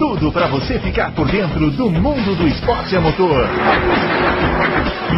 tudo para você ficar por dentro do mundo do esporte a motor.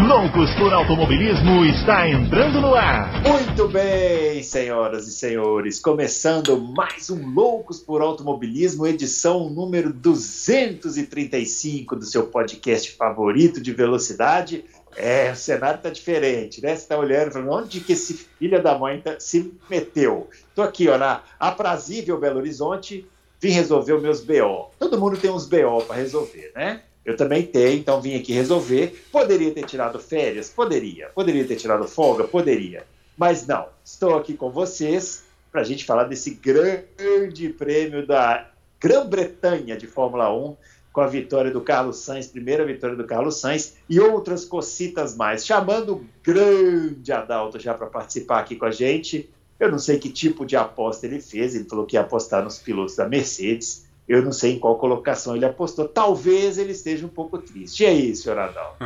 Loucos por Automobilismo está entrando no ar. Muito bem, senhoras e senhores, começando mais um Loucos por Automobilismo, edição número 235 do seu podcast favorito de velocidade. É, o cenário tá diferente, né? Você tá olhando e falando, onde que esse filho da mãe tá, se meteu? Tô aqui, ó, na aprazível Belo Horizonte, vim resolver os meus BO. Todo mundo tem uns BO para resolver, né? Eu também tenho, então vim aqui resolver. Poderia ter tirado férias? Poderia. Poderia ter tirado folga? Poderia. Mas não, estou aqui com vocês para a gente falar desse grande prêmio da Grã-Bretanha de Fórmula 1, com a vitória do Carlos Sainz, primeira vitória do Carlos Sainz, e outras cocitas mais. Chamando o grande Adalto já para participar aqui com a gente. Eu não sei que tipo de aposta ele fez, ele falou que ia apostar nos pilotos da Mercedes. Eu não sei em qual colocação ele apostou. Talvez ele esteja um pouco triste. E aí, senhor Adal?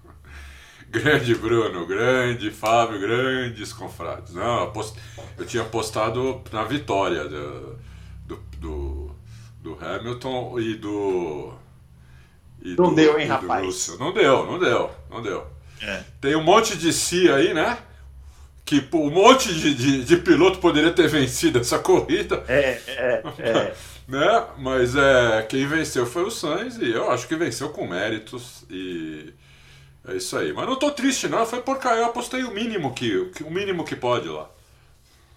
grande Bruno, grande Fábio, grandes confrades. Não, eu tinha apostado na vitória do, do, do, do Hamilton e do. E não do, deu, hein, rapaz? Não deu, não deu, não deu. É. Tem um monte de si aí, né? Que um monte de, de, de, piloto poderia ter vencido essa corrida. É, é, é. né? Mas é, quem venceu foi o Sainz e eu acho que venceu com méritos e é isso aí. Mas não tô triste não, foi porque eu apostei o mínimo que o mínimo que pode lá.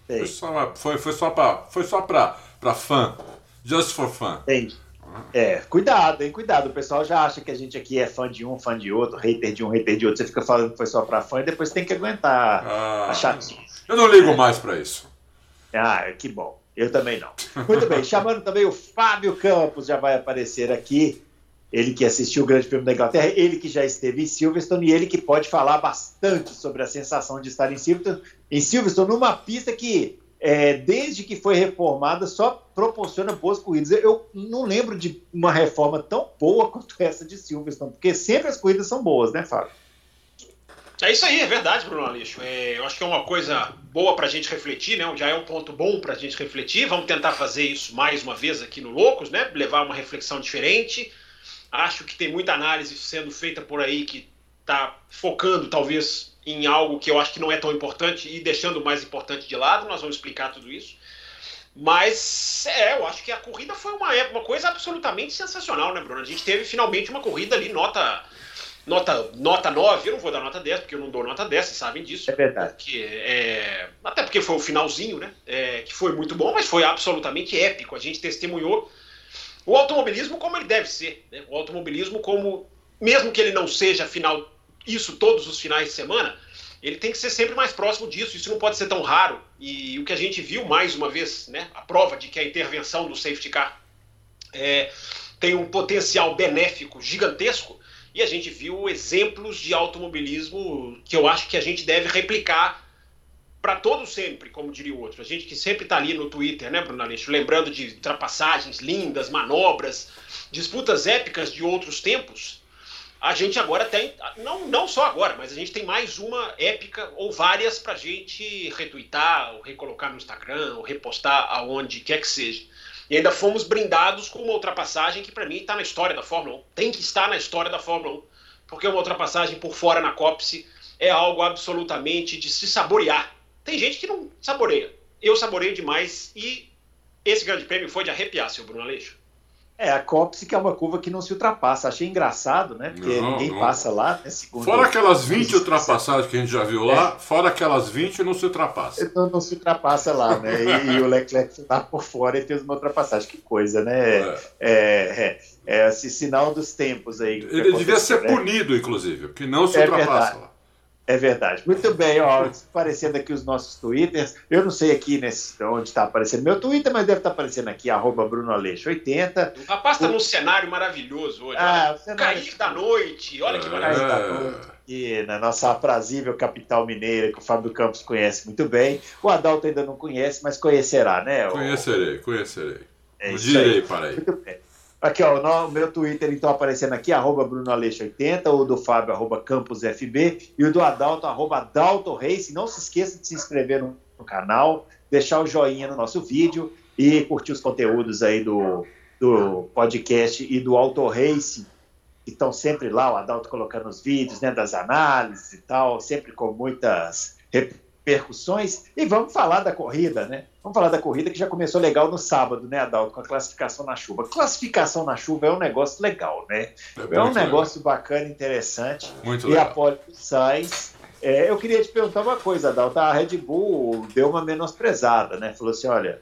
Foi só, foi, foi só pra, foi só pra, pra fã, just for fun. Entendi. É, cuidado, hein? Cuidado. O pessoal já acha que a gente aqui é fã de um, fã de outro, hater de um, hater de outro. Você fica falando que foi só pra fã e depois tem que aguentar ah, a chatinha. Eu não ligo mais para isso. Ah, que bom. Eu também não. Muito bem, chamando também o Fábio Campos, já vai aparecer aqui. Ele que assistiu o Grande Prêmio da Inglaterra, ele que já esteve em Silverstone e ele que pode falar bastante sobre a sensação de estar em Silverstone, em Silverstone numa pista que é, desde que foi reformada, só proporciona boas corridas. Eu não lembro de uma reforma tão boa quanto essa de Silverstone, porque sempre as corridas são boas, né, Fábio? É isso aí, é verdade, Bruno Aleixo. É, eu acho que é uma coisa boa para a gente refletir, né? Já é um ponto bom para a gente refletir. Vamos tentar fazer isso mais uma vez aqui no Loucos, né? Levar uma reflexão diferente. Acho que tem muita análise sendo feita por aí que está focando, talvez, em algo que eu acho que não é tão importante e deixando o mais importante de lado. Nós vamos explicar tudo isso. Mas é, eu acho que a corrida foi uma, uma coisa absolutamente sensacional, né, Bruno? A gente teve finalmente uma corrida ali, nota nota, nota 9, eu não vou dar nota 10, porque eu não dou nota 10, vocês sabem disso. É verdade. Porque, é, até porque foi o finalzinho, né? É, que foi muito bom, mas foi absolutamente épico. A gente testemunhou o automobilismo como ele deve ser. Né? O automobilismo como, mesmo que ele não seja final isso todos os finais de semana, ele tem que ser sempre mais próximo disso. Isso não pode ser tão raro. E o que a gente viu mais uma vez, né, a prova de que a intervenção do safety car é, tem um potencial benéfico gigantesco. E a gente viu exemplos de automobilismo que eu acho que a gente deve replicar para todos sempre, como diria o outro. A gente que sempre está ali no Twitter, né, Bruno Aleixo, lembrando de ultrapassagens lindas, manobras, disputas épicas de outros tempos a gente agora tem, não, não só agora, mas a gente tem mais uma épica ou várias para a gente retweetar, ou recolocar no Instagram, ou repostar aonde quer que seja. E ainda fomos brindados com uma ultrapassagem que para mim está na história da Fórmula 1. Tem que estar na história da Fórmula 1. Porque uma ultrapassagem por fora na cópice é algo absolutamente de se saborear. Tem gente que não saboreia. Eu saboreio demais e esse grande prêmio foi de arrepiar, seu Bruno Aleixo. É, a Copse que é uma curva que não se ultrapassa. Achei engraçado, né? Porque não, ninguém não. passa lá, né? Segundo fora aquelas 20 ultrapassagens que a gente já viu lá, é. fora aquelas 20 não se ultrapassa. Então não se ultrapassa lá, né? E, e o Leclerc está por fora e fez uma ultrapassagem. Que coisa, né? É, é, é, é esse sinal dos tempos aí. Ele devia ser né? punido, inclusive, porque não se é ultrapassa verdade. lá. É verdade. Muito bem, ó, aparecendo aqui os nossos twitters. Eu não sei aqui nesse, onde está aparecendo meu Twitter, mas deve estar tá aparecendo aqui, arroba BrunoAleixo80. O rapaz está o... num cenário maravilhoso hoje. Ah, o cenário... Cair da noite, olha que maravilha. Cair da noite. E na nossa aprazível capital mineira, que o Fábio Campos conhece muito bem. O Adalto ainda não conhece, mas conhecerá, né? Conhecerei, conhecerei. É direi para aí. Muito bem. Aqui, ó, o meu Twitter, então, aparecendo aqui, arroba BrunoAleixo80, o do Fábio, arroba CampusFB, e o do Adalto, arroba Adalto Race. Não se esqueça de se inscrever no, no, canal, deixar o joinha no nosso vídeo e curtir os conteúdos aí do, do podcast e do Auto Race, que estão sempre lá, o Adalto colocando os vídeos, né, das análises e tal, sempre com muitas repercussões. E vamos falar da corrida, né? Vamos falar da corrida que já começou legal no sábado, né, Adalto, com a classificação na chuva. Classificação na chuva é um negócio legal, né? É, é um negócio legal. bacana, interessante. Muito e legal. a Pole Sainz. É, eu queria te perguntar uma coisa, Adalto. A Red Bull deu uma menosprezada, né? Falou assim: olha,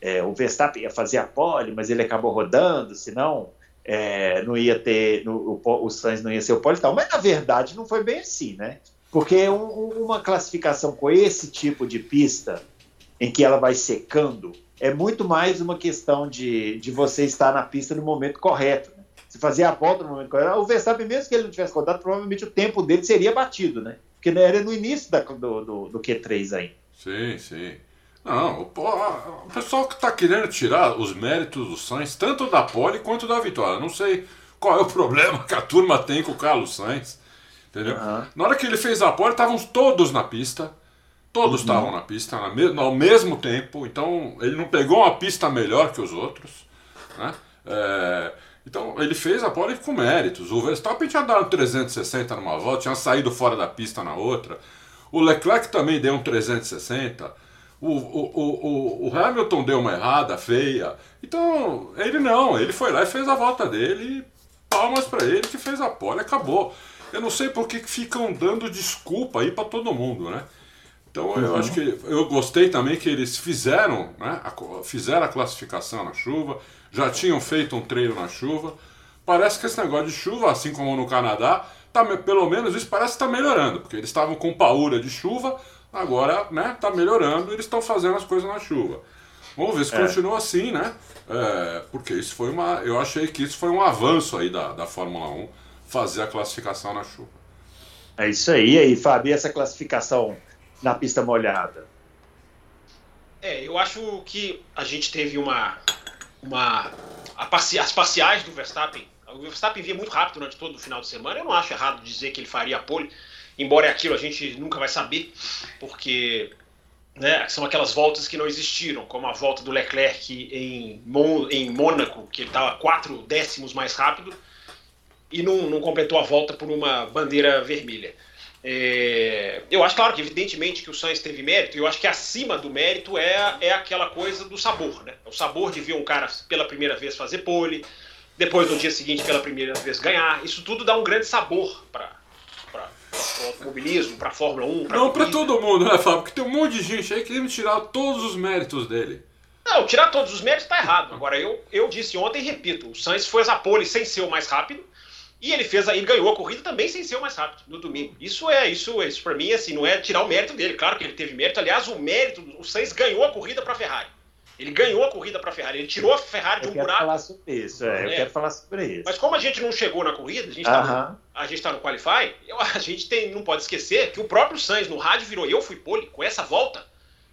é, o Verstappen ia fazer a pole, mas ele acabou rodando, senão é, não ia ter. No, o, o Sainz não ia ser o pole e tal. Mas na verdade não foi bem assim, né? Porque um, uma classificação com esse tipo de pista, em que ela vai secando, é muito mais uma questão de, de você estar na pista no momento correto. Né? Se fazer a volta no momento correto. O Verstappen, mesmo que ele não tivesse rodado, provavelmente o tempo dele seria batido, né? Porque era no início da, do, do, do Q3 aí. Sim, sim. Não, o pessoal que está querendo tirar os méritos do Sainz, tanto da pole quanto da vitória. Não sei qual é o problema que a turma tem com o Carlos Sainz. Entendeu? Uhum. Na hora que ele fez a pole, estavam todos na pista. Todos estavam uhum. na pista ao mesmo tempo. Então, ele não pegou uma pista melhor que os outros. Né? É, então, ele fez a pole com méritos. O Verstappen tinha dado 360 numa volta, tinha saído fora da pista na outra. O Leclerc também deu um 360. O, o, o, o, Hamilton deu uma errada feia. Então, ele não, ele foi lá e fez a volta dele. palmas para ele que fez a pole, acabou. Eu não sei por que ficam dando desculpa aí para todo mundo, né? Então uhum. eu acho que eu gostei também que eles fizeram, né? A, fizeram a classificação na chuva, já tinham feito um treino na chuva. Parece que esse negócio de chuva, assim como no Canadá, tá, pelo menos isso parece estar tá melhorando, porque eles estavam com paura de chuva, agora né, tá melhorando, eles estão fazendo as coisas na chuva. Vamos ver se é. continua assim, né? É, porque isso foi uma. Eu achei que isso foi um avanço aí da, da Fórmula 1 fazer a classificação na chuva. É isso aí, e aí, Fábio, essa classificação na pista molhada? É, eu acho que a gente teve uma. uma as parciais do Verstappen. O Verstappen via muito rápido durante todo o final de semana. Eu não acho errado dizer que ele faria a pole, embora é aquilo a gente nunca vai saber, porque né, são aquelas voltas que não existiram, como a volta do Leclerc em, Mon em Mônaco, que ele estava quatro décimos mais rápido e não, não completou a volta por uma bandeira vermelha. É, eu acho, claro, que evidentemente que o Sainz teve mérito, e eu acho que acima do mérito é, é aquela coisa do sabor, né? O sabor de ver um cara pela primeira vez fazer pole, depois no dia seguinte pela primeira vez ganhar. Isso tudo dá um grande sabor para o automobilismo, para a Fórmula 1. Pra Não para todo mundo, né, Fábio? Porque tem um monte de gente aí querendo tirar todos os méritos dele. Não, tirar todos os méritos está errado. Agora, eu, eu disse ontem e repito: o Sainz foi a pole sem ser o mais rápido e ele fez ele ganhou a corrida também sem ser o mais rápido no domingo. Isso é, isso, isso para mim assim, não é tirar o mérito dele. Claro que ele teve mérito. Aliás, o mérito, o Sainz ganhou a corrida para a Ferrari. Ele ganhou a corrida para a Ferrari. Ele tirou a Ferrari de um buraco. Falar sobre isso, é, eu é. quero falar sobre isso. Mas como a gente não chegou na corrida, a gente está no, tá no Qualify, a gente tem, não pode esquecer que o próprio Sainz no rádio virou eu fui pole com essa volta.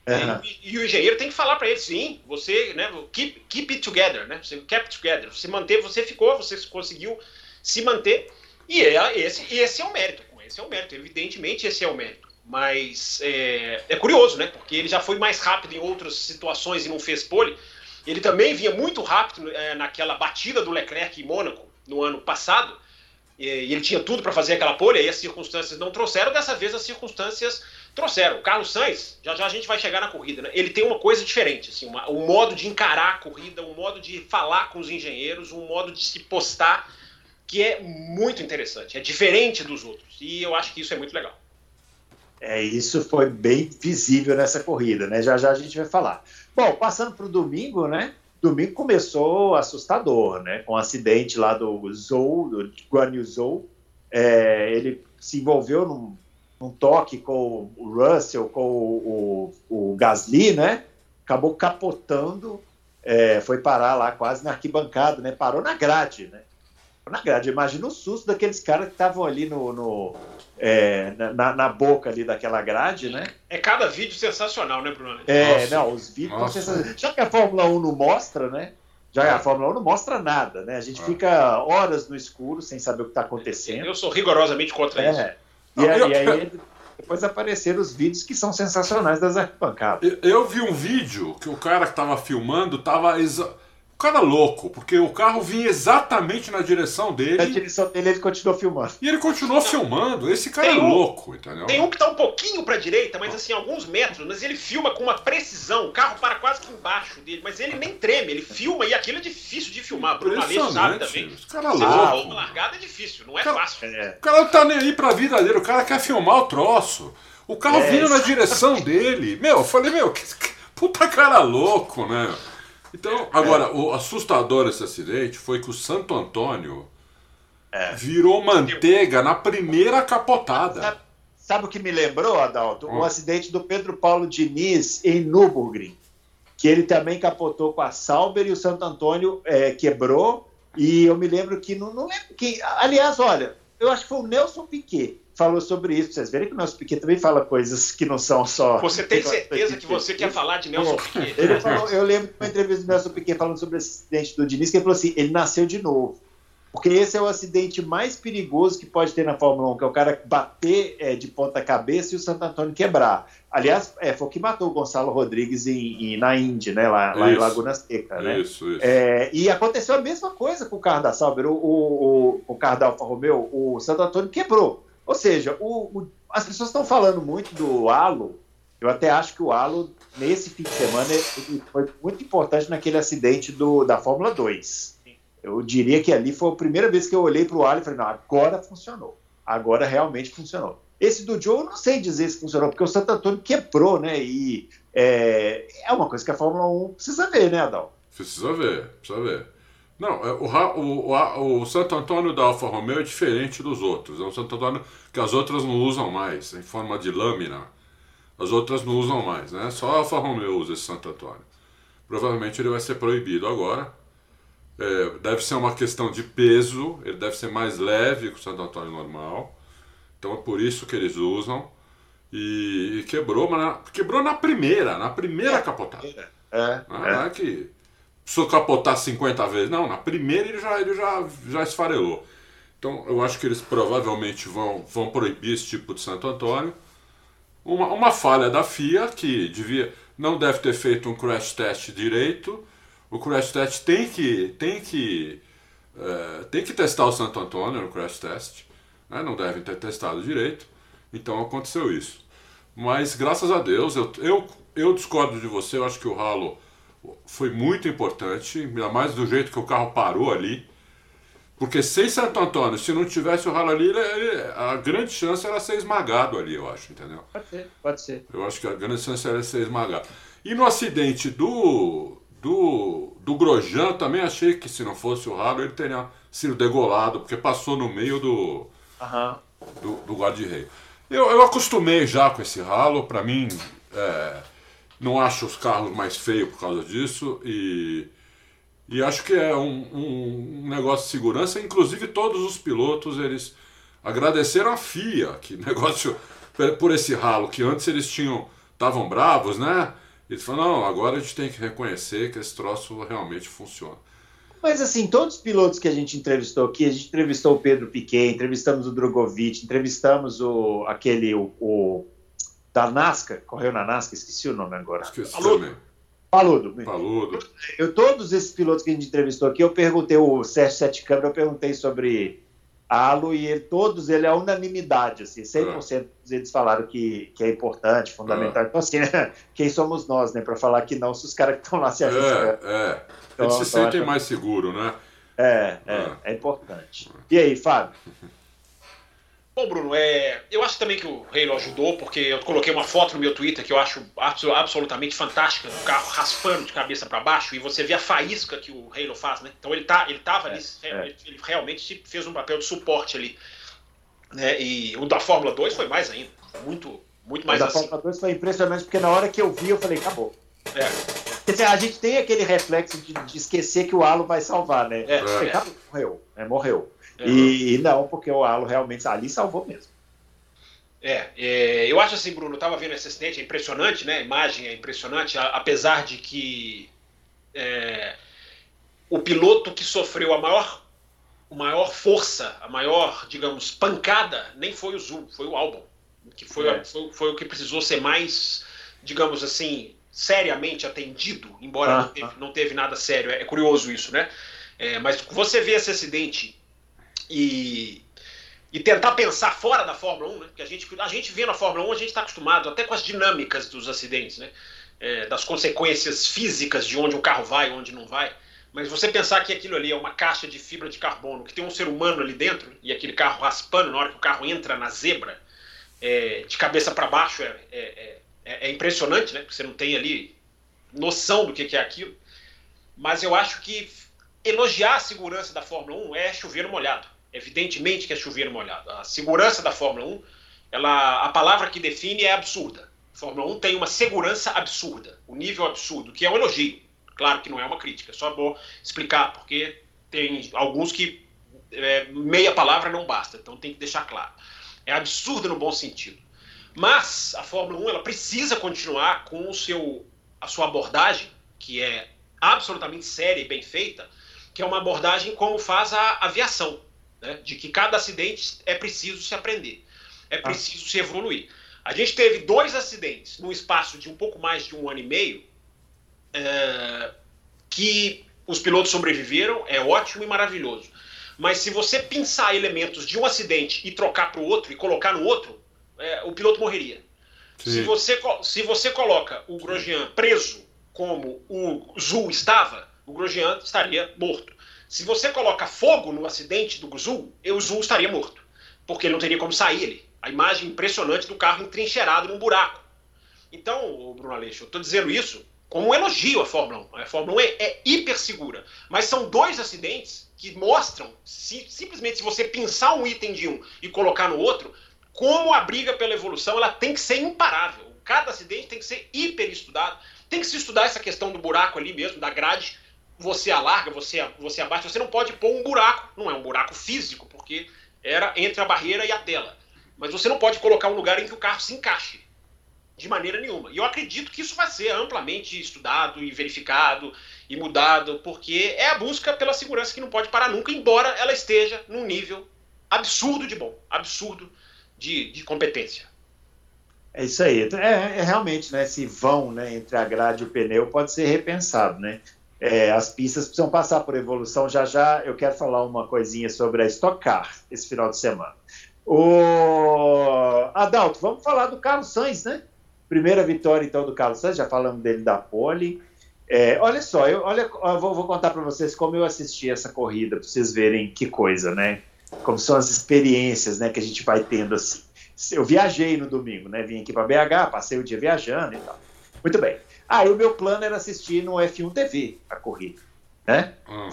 Uhum. E, e, o engenheiro tem que falar para ele, sim, você, né, keep, keep it together, né? Você kept together. Você manteve, você ficou, você conseguiu se manter. E é, esse, esse é o mérito. Esse é o mérito. Evidentemente, esse é o mérito. Mas é, é curioso, né? Porque ele já foi mais rápido em outras situações e não fez pole. Ele também vinha muito rápido é, naquela batida do Leclerc em Mônaco no ano passado. E, e ele tinha tudo para fazer aquela pole, aí as circunstâncias não trouxeram. Dessa vez as circunstâncias trouxeram. O Carlos Sainz, já já a gente vai chegar na corrida, né? Ele tem uma coisa diferente, assim, uma, um modo de encarar a corrida, um modo de falar com os engenheiros, um modo de se postar que é muito interessante, é diferente dos outros. E eu acho que isso é muito legal. É, isso foi bem visível nessa corrida, né? Já já a gente vai falar. Bom, passando para o domingo, né? Domingo começou assustador, né? Com o acidente lá do Zou, do Guan Yu Zhou. É, ele se envolveu num, num, toque com o Russell, com o, o, o Gasly, né? Acabou capotando, é, foi parar lá quase na arquibancada, né? Parou na grade, né? Na grade. Imagina o susto daqueles caras que estavam ali no, no é, na, na, boca ali daquela grade, né? É cada vídeo sensacional, né, Bruno? É, Nossa. não, os vídeos são sensacionais. Já que a Fórmula 1 não mostra, né? Já a Fórmula 1 não mostra nada, né? A gente ah. fica horas no escuro sem saber o que está acontecendo. Eu sou rigorosamente contra é. isso. E, aí, e aí depois apareceram os vídeos que são sensacionais das arquibancadas. Eu, eu vi um vídeo que o cara que estava filmando estava exa o cara louco, porque o carro vinha exatamente na direção dele. Na direção dele ele continuou filmando. E ele continuou filmando. Esse cara tem é louco, entendeu? Tem um que tá um pouquinho pra direita, mas assim, alguns metros, mas ele filma com uma precisão. O carro para quase que embaixo dele, mas ele nem treme, ele filma e aquilo é difícil de filmar. Bruno Aleixo sabe também. Esse cara é louco. Uma largada é difícil, não é cara, fácil. É. O cara não tá nem aí pra vida dele, o cara quer filmar o troço. O carro é, vindo na direção dele. Meu, eu falei, meu, que, que puta cara louco, né? Então, agora, é. o assustador desse acidente foi que o Santo Antônio é. virou manteiga na primeira capotada. Sabe, sabe o que me lembrou, Adalto? Hum. O acidente do Pedro Paulo Diniz em Nürburgring, que ele também capotou com a Sauber e o Santo Antônio é, quebrou. E eu me lembro que, não, não lembro que. Aliás, olha, eu acho que foi o Nelson Piquet falou sobre isso. Vocês verem que o Nelson Piquet também fala coisas que não são só. Você tem certeza que você quer falar de Nelson Piquet? Ele falou, eu lembro de uma entrevista do Nelson Piquet falando sobre esse acidente do Diniz, que ele falou assim: ele nasceu de novo. Porque esse é o acidente mais perigoso que pode ter na Fórmula 1, que é o cara bater é, de ponta cabeça e o Santo Antônio quebrar. Aliás, é, foi o que matou o Gonçalo Rodrigues em, em, na Indy, né? Lá, lá em Laguna Seca, né? Isso, isso. É, e aconteceu a mesma coisa com o carro da Sauber, o, o, o, o carro da Alfa Romeo, o Santo Antônio quebrou. Ou seja, o, o, as pessoas estão falando muito do halo. Eu até acho que o halo, nesse fim de semana, foi muito importante naquele acidente do, da Fórmula 2. Eu diria que ali foi a primeira vez que eu olhei para o halo e falei, não, agora funcionou. Agora realmente funcionou. Esse do Joe, eu não sei dizer se funcionou, porque o Santo Antônio quebrou, né? E é, é uma coisa que a Fórmula 1 precisa ver, né, Adal? Precisa ver, precisa ver. Não, é, o, o, o, Santo Antônio da Alfa Romeo é diferente dos outros. É um Santo Antônio que as outras não usam mais, em forma de lâmina. As outras não usam mais, né? Só a Alfa Romeo usa esse Santo Antônio. Provavelmente ele vai ser proibido agora. É, deve ser uma questão de peso, ele deve ser mais leve que o Santo Antônio normal. Então é por isso que eles usam. E, e quebrou, mas na, quebrou na primeira, na primeira é, capotada. É, é, é que precisou capotar 50 vezes. Não, na primeira ele já, ele já, já esfarelou. Então eu acho que eles provavelmente vão, vão proibir esse tipo de Santo Antônio. Uma, uma falha da FIA que devia, não deve ter feito um crash test direito. O crash test tem que, tem que, é, tem que testar o Santo Antônio no crash test. Né? Não devem ter testado direito. Então aconteceu isso. Mas graças a Deus, eu, eu, eu discordo de você, eu acho que o ralo foi muito importante, ainda mais do jeito que o carro parou ali. Porque sem Santo Antônio, se não tivesse o ralo ali, a grande chance era ser esmagado ali, eu acho, entendeu? Pode ser, pode ser. Eu acho que a grande chance era ser esmagado. E no acidente do, do, do Grosjean, também achei que se não fosse o ralo, ele teria sido degolado, porque passou no meio do, uhum. do, do guarda-reio. Eu, eu acostumei já com esse ralo, para mim. É, não acho os carros mais feios por causa disso e, e acho que é um, um, negócio de segurança. Inclusive todos os pilotos eles agradeceram a FIA que negócio por esse ralo que antes eles tinham estavam bravos, né? Eles falaram não, agora a gente tem que reconhecer que esse troço realmente funciona. Mas assim, todos os pilotos que a gente entrevistou aqui, a gente entrevistou o Pedro Piquet, entrevistamos o Drogovic, entrevistamos o aquele o, o da NASCAR, correu na NASCAR, esqueci o nome agora. Esqueci Paludo. também. Paludo. Paludo. Eu, todos esses pilotos que a gente entrevistou aqui, eu perguntei, o Sérgio Sete Câmara, eu perguntei sobre Alo e ele, todos, ele é unanimidade, assim, 100% é. eles falaram que, que é importante, fundamental. É. Então, assim, quem somos nós, né, para falar que não, se os caras que estão lá se arriscam. É, é. Então, eles se então, sentem mais seguros, né? É, é, é, é importante. E aí, Fábio? Bom, Bruno, é, eu acho também que o Halo ajudou, porque eu coloquei uma foto no meu Twitter que eu acho absolutamente fantástica, do carro raspando de cabeça para baixo, e você vê a faísca que o Halo faz, né? Então ele, tá, ele tava ali, é, é. ele realmente fez um papel de suporte ali. Né? E o da Fórmula 2 foi mais ainda, muito, muito mais o da assim. Fórmula 2 foi impressionante, porque na hora que eu vi, eu falei, acabou. É. A gente tem aquele reflexo de, de esquecer que o halo vai salvar, né? É, é. Acabou, morreu, né? morreu. É. E, e, não, porque o Halo realmente ali salvou mesmo. É, é, eu acho assim, Bruno, eu estava vendo esse acidente, é impressionante, né? A imagem é impressionante, a, apesar de que é, o piloto que sofreu a maior, a maior força, a maior, digamos, pancada, nem foi o Zul, foi o Albon, que foi, é. foi, foi, o que precisou ser mais, digamos assim, seriamente atendido, embora ah, não, teve, ah. não, teve, nada sério. É, é curioso isso, né? É, mas você vê esse acidente e, e tentar pensar fora da Fórmula 1, né? Porque a gente, a gente vê na Fórmula 1, a gente está acostumado até com as dinâmicas dos acidentes, né? É, das consequências físicas de onde o carro vai, onde não vai. Mas você pensar que aquilo ali é uma caixa de fibra de carbono, que tem um ser humano ali dentro, e aquele carro raspando na hora que o carro entra na zebra, é, de cabeça para baixo, é, é, é, é, impressionante, né? Porque você não tem ali noção do que, que é aquilo. Mas eu acho que elogiar a segurança da Fórmula 1 é chover molhado. Evidentemente que é chover molhado. A segurança da Fórmula 1, ela, a palavra que define é absurda. A Fórmula 1 tem uma segurança absurda, um nível absurdo, que é um elogio. Claro que não é uma crítica, só vou explicar, porque tem alguns que é, meia palavra não basta, então tem que deixar claro. É absurdo no bom sentido. Mas a Fórmula 1 ela precisa continuar com o seu, a sua abordagem, que é absolutamente séria e bem feita, que é uma abordagem como faz a aviação, né? de que cada acidente é preciso se aprender, é ah. preciso ah. se evoluir. A gente teve dois acidentes no espaço de um pouco mais de um ano e meio, é, que os pilotos sobreviveram, é ótimo e maravilhoso. Mas se você pensar elementos de um acidente e trocar para o outro e colocar no outro, é, o piloto morreria. Se você, se você coloca o Grosjean preso como o Zul estava, o Grosjean estaria morto. Se você coloca fogo no acidente do Zul, o Zul estaria morto, porque não teria como sair ele. A imagem impressionante do carro entrincheirado num buraco. Então, Bruno Aleixo, eu estou dizendo isso como um elogio à Fórmula 1. A Fórmula 1 é, é hiper segura. Mas são dois acidentes que mostram, se, simplesmente se você pensar um item de um e colocar no outro, como a briga pela evolução ela tem que ser imparável. Cada acidente tem que ser hiper estudado. Tem que se estudar essa questão do buraco ali mesmo, da grade. Você alarga, você, você abaixa. Você não pode pôr um buraco. Não é um buraco físico, porque era entre a barreira e a tela. Mas você não pode colocar um lugar em que o carro se encaixe. De maneira nenhuma. E eu acredito que isso vai ser amplamente estudado e verificado e mudado, porque é a busca pela segurança que não pode parar nunca, embora ela esteja num nível absurdo de bom. Absurdo de, de competência. É isso aí. É, é, realmente, né, esse vão né, entre a grade e o pneu pode ser repensado, né? É, as pistas precisam passar por evolução. Já já eu quero falar uma coisinha sobre a Stock Car esse final de semana. O Adalto, vamos falar do Carlos Sainz, né? Primeira vitória então do Carlos Sainz, já falamos dele da pole. É, olha só, eu, olha, eu vou, vou, contar para vocês como eu assisti essa corrida, para vocês verem que coisa, né? como são as experiências né, que a gente vai tendo assim. Eu viajei no domingo, né? Vim aqui para BH, passei o dia viajando e tal. Muito bem. Aí o meu plano era assistir no F1 TV a corrida, né? Hum.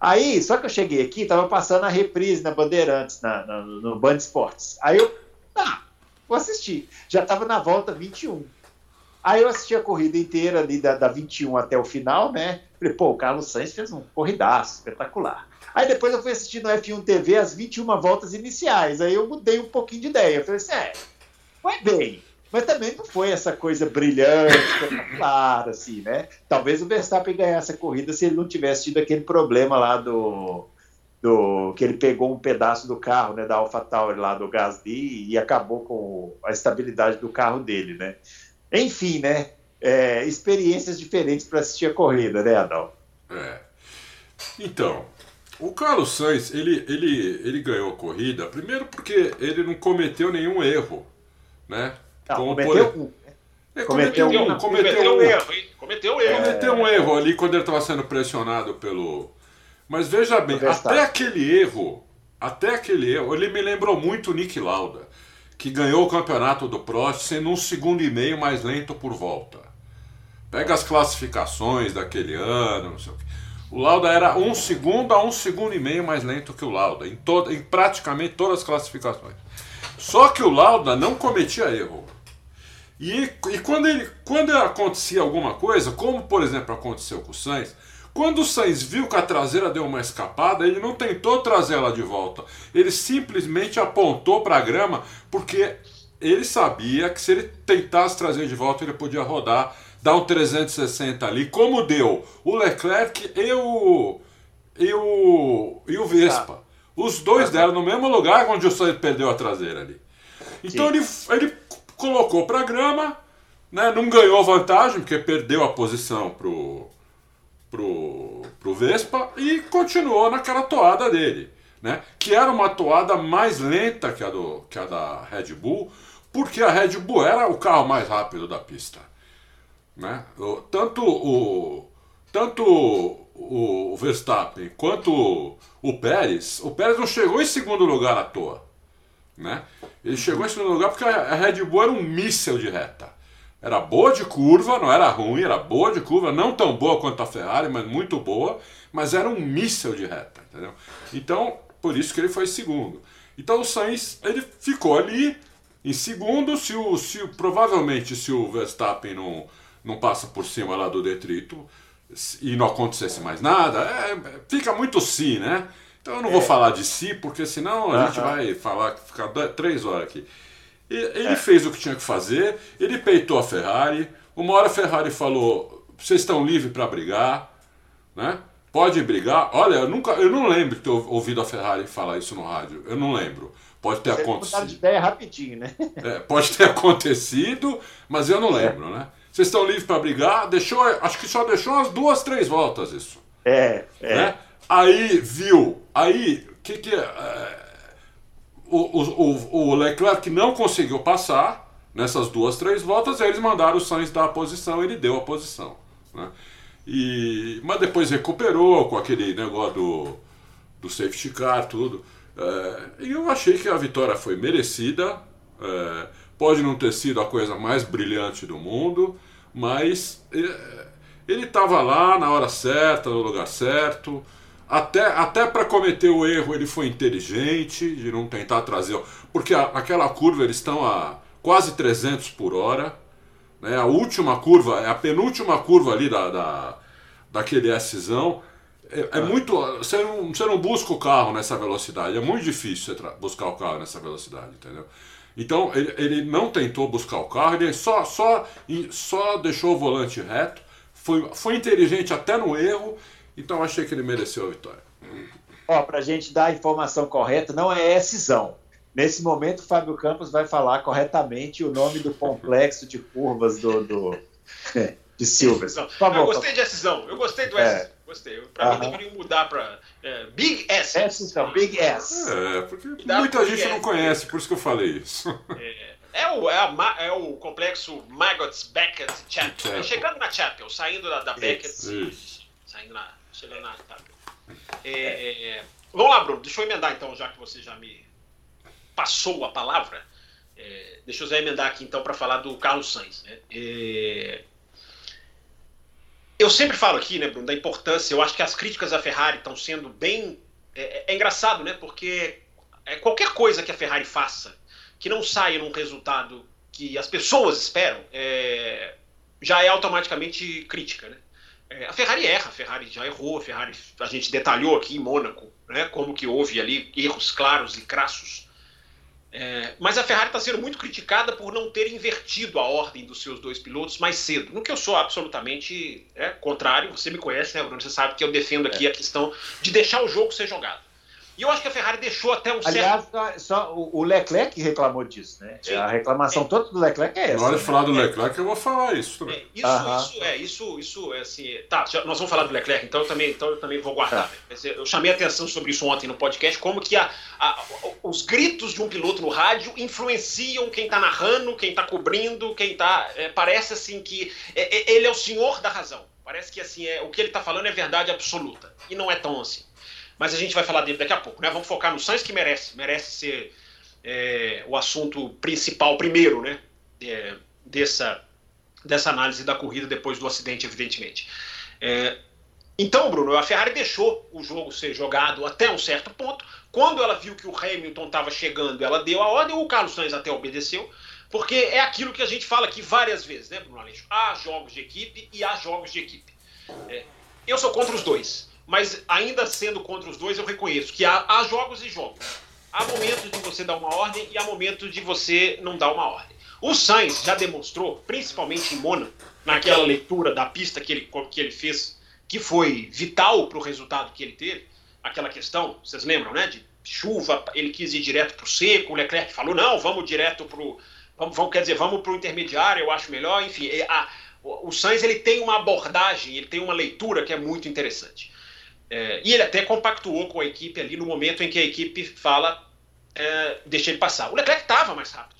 Aí, só que eu cheguei aqui, tava passando a reprise na Bandeirantes, na, na, no Band Esportes. Aí eu, ah, vou assistir. Já tava na volta 21. Aí eu assisti a corrida inteira ali da, da 21 até o final, né? Falei, pô, o Carlos Sainz fez um corridaço espetacular. Aí depois eu fui assistir no F1 TV as 21 voltas iniciais. Aí eu mudei um pouquinho de ideia. Eu falei assim, é, foi bem. Mas também não foi essa coisa brilhante, clara, assim, né? Talvez o Verstappen ganhasse a corrida se ele não tivesse tido aquele problema lá do, do que ele pegou um pedaço do carro, né, da AlphaTauri lá do Gasly e acabou com a estabilidade do carro dele, né? Enfim, né? É, experiências diferentes para assistir a corrida, né, Adal? É. Então, o Carlos Sainz, ele, ele, ele ganhou a corrida, primeiro porque ele não cometeu nenhum erro, né? Não, cometeu por... um. É, cometeu, cometeu, um, cometeu, cometeu um erro, hein? Cometeu um erro. Cometeu um erro ali quando ele estava sendo pressionado pelo. Mas veja bem, até aquele erro, até aquele erro, ele me lembrou muito o Nick Lauda, que ganhou o campeonato do Prost sendo um segundo e meio mais lento por volta. Pega as classificações daquele ano, não sei o quê. O Lauda era um segundo a um segundo e meio mais lento que o Lauda, em, todo, em praticamente todas as classificações. Só que o Lauda não cometia erro. E, e quando, ele, quando acontecia alguma coisa, como por exemplo aconteceu com o Sainz, quando o Sainz viu que a traseira deu uma escapada, ele não tentou trazer ela de volta. Ele simplesmente apontou para a grama, porque ele sabia que se ele tentasse trazer de volta, ele podia rodar dar um 360 ali, como deu o Leclerc e o, e o, e o Vespa. Tá. Os dois deram no mesmo lugar onde o Sainz perdeu a traseira ali. Então ele, ele colocou para grama, né, não ganhou vantagem, porque perdeu a posição pro, pro, pro Vespa e continuou naquela toada dele. Né, que era uma toada mais lenta que a, do, que a da Red Bull, porque a Red Bull era o carro mais rápido da pista. Né? Tanto o, tanto o Verstappen quanto o Pérez, o Pérez não chegou em segundo lugar à toa. Né? Ele chegou em segundo lugar porque a Red Bull era um míssel de reta. Era boa de curva, não era ruim, era boa de curva, não tão boa quanto a Ferrari, mas muito boa, mas era um míssel de reta, entendeu? Então, por isso que ele foi segundo. Então o Sainz, ele ficou ali em segundo, se o, se, provavelmente se o Verstappen não, não passa por cima lá do detrito e não acontecesse mais nada, é, fica muito si, né? Então eu não vou é. falar de si, porque senão a gente vai falar, ficar três horas aqui. Ele é. fez o que tinha que fazer, ele peitou a Ferrari. Uma hora a Ferrari falou: vocês estão livres para brigar, né? Pode brigar. Olha, eu nunca, eu não lembro de ter ouvido a Ferrari falar isso no rádio. Eu não lembro. Pode ter Você acontecido. de ideia rapidinho, né? É, pode ter acontecido, mas eu não lembro, né? Vocês estão livres para brigar? Deixou, acho que só deixou umas duas, três voltas isso. É, é. Né? Aí viu, aí que que é, o, o, o Leclerc não conseguiu passar nessas duas, três voltas, eles mandaram o Sainz dar a posição, ele deu a posição. Né? E, mas depois recuperou com aquele negócio do, do safety car, tudo. É, e eu achei que a vitória foi merecida. É, pode não ter sido a coisa mais brilhante do mundo, mas é, ele estava lá na hora certa, no lugar certo. Até, até para cometer o erro, ele foi inteligente de não tentar trazer. Porque a, aquela curva eles estão a quase 300 por hora. Né? A última curva, é a penúltima curva ali da, da, daquele Szão. É, é, ah. muito. Você não, você não busca o carro nessa velocidade. É muito difícil você buscar o carro nessa velocidade, entendeu? Então ele, ele não tentou buscar o carro, ele só, só, só deixou o volante reto. Foi, foi inteligente até no erro então achei que ele mereceu a vitória. Ó, para a gente dar a informação correta, não é excisão. Nesse momento, o Fábio Campos vai falar corretamente o nome do complexo de curvas do, do de Silver. eu gostei de excisão. Eu gostei do é. S. Gostei. Para mim, deveria mudar para é, Big S. S, então, Big S. É, porque muita gente S. não conhece, por isso que eu falei isso. É. É o, é, a, é o complexo Maggots, Beckett, Chapel. Chegando na Chapel, saindo da, da Beckett, saindo na, Selenar, tá. É, é, vamos lá, Bruno, deixa eu emendar então, já que você já me passou a palavra. É, deixa eu já emendar aqui então para falar do Carlos Sainz. Né? É, eu sempre falo aqui, né, Bruno, da importância. Eu acho que as críticas à Ferrari estão sendo bem. É, é, engraçado, né? Porque qualquer coisa que a Ferrari faça que não saia num resultado que as pessoas esperam, já é automaticamente crítica, né? É, a Ferrari erra, a Ferrari já errou, a Ferrari, a gente detalhou aqui em Mônaco, né, como que houve ali erros claros e crassos. É, mas a Ferrari está sendo muito criticada por não ter invertido a ordem dos seus dois pilotos mais cedo. No que eu sou absolutamente é, contrário, você me conhece, né, Bruno? Você sabe que eu defendo aqui é. a questão de deixar o jogo ser jogado. E eu acho que a Ferrari deixou até um Aliás, certo... Aliás, só o Leclerc reclamou disso, né? Sim. A reclamação é. toda do Leclerc é essa. Na hora de né? falar do Leclerc, eu vou falar isso também. É, isso, uh -huh. isso, é, isso, isso é assim. Tá, já, nós vamos falar do Leclerc, então eu também, então eu também vou guardar. Tá. Eu chamei a atenção sobre isso ontem no podcast, como que a, a, os gritos de um piloto no rádio influenciam quem está narrando, quem está cobrindo, quem está. É, parece assim que é, é, ele é o senhor da razão. Parece que assim é o que ele está falando é verdade absoluta. E não é tão assim mas a gente vai falar dele daqui a pouco. Né? Vamos focar no Sainz, que merece, merece ser é, o assunto principal, primeiro, né? É, dessa, dessa análise da corrida depois do acidente, evidentemente. É, então, Bruno, a Ferrari deixou o jogo ser jogado até um certo ponto. Quando ela viu que o Hamilton estava chegando, ela deu a ordem, o Carlos Sainz até obedeceu, porque é aquilo que a gente fala aqui várias vezes, né, Bruno Aleixo? Há jogos de equipe e há jogos de equipe. É, eu sou contra os dois mas ainda sendo contra os dois, eu reconheço que há, há jogos e jogos. Há momentos de você dar uma ordem e há momento de você não dar uma ordem. O Sainz já demonstrou, principalmente em Mônaco, naquela leitura da pista que ele, que ele fez, que foi vital para o resultado que ele teve, aquela questão, vocês lembram, né? De chuva, ele quis ir direto para o seco, o Leclerc falou, não, vamos direto para o. Vamos, vamos, quer dizer, vamos para o intermediário, eu acho melhor. Enfim, a, o Sainz ele tem uma abordagem, ele tem uma leitura que é muito interessante. É, e ele até compactuou com a equipe ali no momento em que a equipe fala, é, deixa ele passar. O Leclerc estava mais rápido.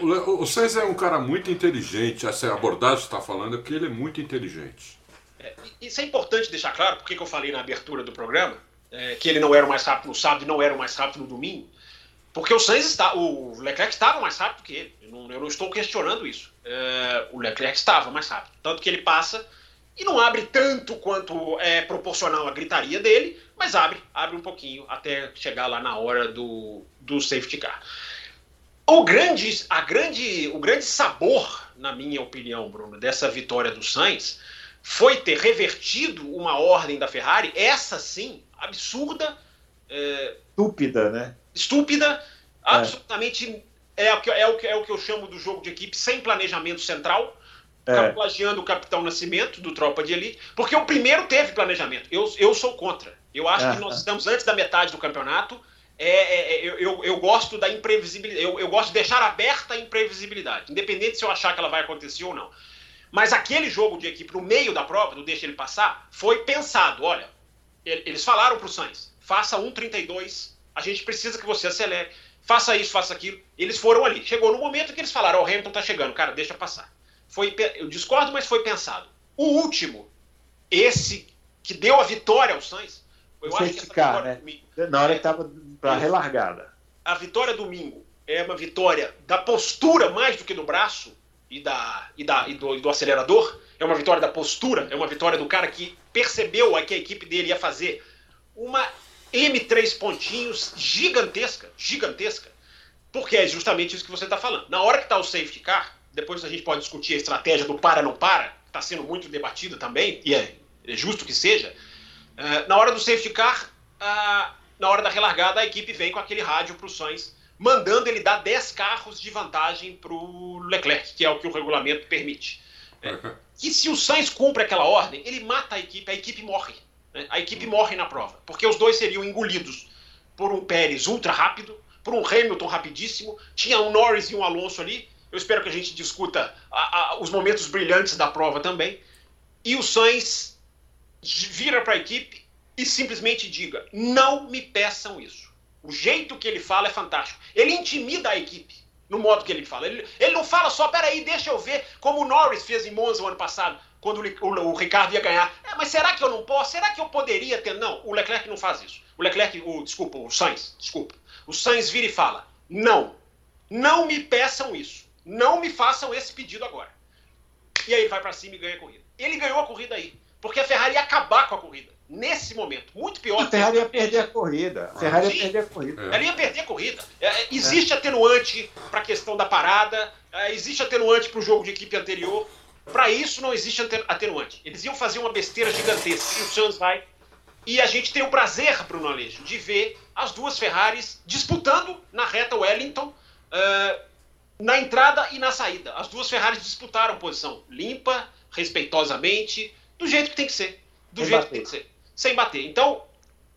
O, o, o Sainz é um cara muito inteligente, essa abordagem que você está falando é porque ele é muito inteligente. É, isso é importante deixar claro, porque eu falei na abertura do programa é, que ele não era o mais rápido no sábado e não era o mais rápido no domingo, porque o Sainz está, o Leclerc estava mais rápido que ele. Eu não, eu não estou questionando isso. É, o Leclerc estava mais rápido, tanto que ele passa e não abre tanto quanto é proporcional à gritaria dele, mas abre, abre um pouquinho até chegar lá na hora do, do safety car. O grande, a grande, o grande sabor, na minha opinião, Bruno, dessa vitória do Sainz foi ter revertido uma ordem da Ferrari, essa sim, absurda. É, estúpida, né? Estúpida, é. absolutamente. É, é, o que, é, o que, é o que eu chamo do jogo de equipe sem planejamento central. É. plagiando o Capitão Nascimento do Tropa de Elite, porque o primeiro teve planejamento. Eu, eu sou contra. Eu acho é. que nós estamos antes da metade do campeonato é, é, é, eu, eu, eu, gosto da imprevisibilidade, eu, eu, gosto de deixar aberta a imprevisibilidade, independente se eu achar que ela vai acontecer ou não. Mas aquele jogo de equipe no meio da prova, do deixa ele passar, foi pensado. Olha, eles falaram para o Sainz: faça 1,32, a gente precisa que você acelere, faça isso, faça aquilo. Eles foram ali. Chegou no momento que eles falaram: Ó, oh, o Hamilton está chegando, cara, deixa passar. Foi, eu discordo, mas foi pensado. O último, esse que deu a vitória ao Sainz, eu acho que essa vitória né? domingo, Na hora que estava para relargada. A vitória domingo é uma vitória da postura mais do que do braço e, da, e, da, e, do, e do acelerador. É uma vitória da postura, é uma vitória do cara que percebeu que a equipe dele ia fazer uma M3 pontinhos gigantesca, gigantesca, porque é justamente isso que você está falando. Na hora que está o safety car, depois a gente pode discutir a estratégia do para não para, que está sendo muito debatida também, e é, é justo que seja, é, na hora do safety car, na hora da relargada, a equipe vem com aquele rádio para o Sainz, mandando ele dar 10 carros de vantagem para o Leclerc, que é o que o regulamento permite. É, e se o Sainz cumpre aquela ordem, ele mata a equipe, a equipe morre. Né? A equipe morre na prova, porque os dois seriam engolidos por um Pérez ultra rápido, por um Hamilton rapidíssimo, tinha um Norris e um Alonso ali. Eu espero que a gente discuta a, a, os momentos brilhantes da prova também. E o Sainz vira para a equipe e simplesmente diga: não me peçam isso. O jeito que ele fala é fantástico. Ele intimida a equipe no modo que ele fala. Ele, ele não fala só, peraí, deixa eu ver, como o Norris fez em Monza o ano passado, quando o, o, o Ricardo ia ganhar. É, mas será que eu não posso? Será que eu poderia ter? Não, o Leclerc não faz isso. O Leclerc, o, desculpa, o Sainz, desculpa. O Sainz vira e fala: não, não me peçam isso. Não me façam esse pedido agora. E aí ele vai para cima e ganha a corrida. Ele ganhou a corrida aí porque a Ferrari ia acabar com a corrida. Nesse momento. Muito pior. A Ferrari ia perder a corrida. A Ferrari ia perder a corrida. Ela ia perder a corrida. É, é, existe atenuante para a questão da parada, é, existe atenuante para o jogo de equipe anterior. Para isso não existe atenuante. Eles iam fazer uma besteira gigantesca. E o Chance vai. E a gente tem o prazer, Bruno Aleixo, de ver as duas Ferraris disputando na reta Wellington, uh, na entrada e na saída. As duas Ferraris disputaram posição limpa, respeitosamente, do jeito que tem que ser. Do Sem jeito bater. que tem que ser. Sem bater. Então,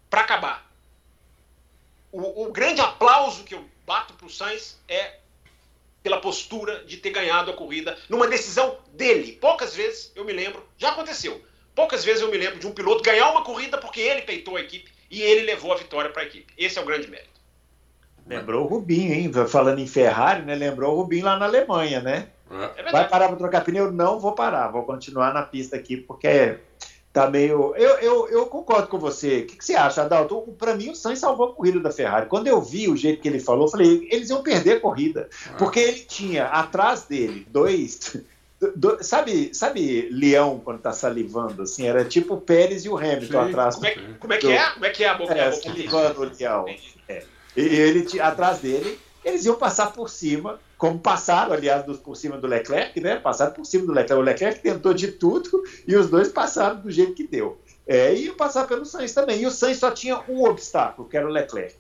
para acabar, o, o, grande aplauso que eu bato pro Sainz é pela postura de ter ganhado a corrida numa decisão dele. Poucas vezes eu me lembro, já aconteceu. Poucas vezes eu me lembro de um piloto ganhar uma corrida porque ele peitou a equipe e ele levou a vitória para a equipe. Esse é o grande mérito. Lembrou o Rubinho, hein? Falando em Ferrari, né? Lembrou o Rubinho lá na Alemanha, né? É Vai parar para trocar pneu? Não vou parar, vou continuar na pista aqui, porque tá meio. Eu, eu, eu concordo com você. O que, que você acha, Adalto? Para mim, o Sainz salvou a corrida da Ferrari. Quando eu vi o jeito que ele falou, eu falei, eles iam perder a corrida. Ah. Porque ele tinha atrás dele dois. Do, sabe, sabe Leão quando tá salivando assim? Era tipo o Pérez e o Hamilton Sim. atrás. Como é, como é que é? Como é que é a boca? É, salivando o Leão. É. E ele atrás dele, eles iam passar por cima como passaram, aliás, por cima do Leclerc, né? Passaram por cima do Leclerc. O Leclerc tentou de tudo e os dois passaram do jeito que deu. É, e passar pelo Sainz também. E o Sainz só tinha um obstáculo, que era o Leclerc.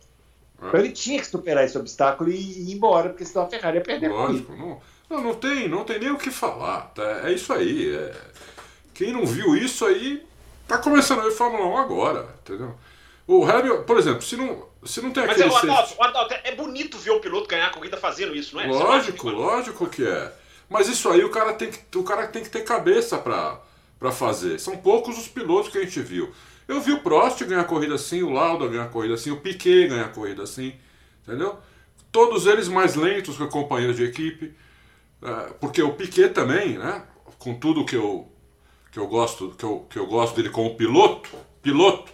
Então ele tinha que superar esse obstáculo e ir embora, porque senão a Ferrari ia perder Lógico, não, não, não, tem, não tem nem o que falar. Tá? É isso aí. É... Quem não viu isso aí tá começando a ver Fórmula 1 agora, entendeu? O Hamilton, por exemplo, se não, se não tem Mas aquele. é, o Adalto, o Adalto, é bonito ver o piloto ganhar a corrida fazendo isso, não é? Lógico, lógico que é. Mas isso aí o cara tem que, o cara tem que ter cabeça pra, pra fazer. São poucos os pilotos que a gente viu. Eu vi o Prost ganhar corrida assim, o Lauda ganhar corrida assim, o Piquet ganhar corrida assim, entendeu? Todos eles mais lentos que companheiros de equipe. É, porque o Piquet também, né? Com tudo que eu, que eu gosto, que eu, que eu gosto dele como piloto, piloto,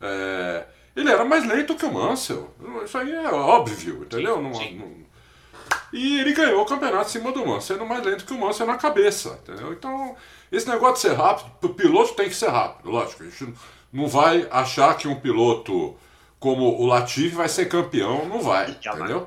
é, ele era mais lento que o Mansell. Isso aí é óbvio, entendeu? Não, não, e ele ganhou o campeonato em cima do Mansell, sendo mais lento que o Mansell na cabeça, entendeu? Então, esse negócio de ser rápido, o piloto tem que ser rápido, lógico. A gente não vai achar que um piloto como o Latifi vai ser campeão, não vai, entendeu?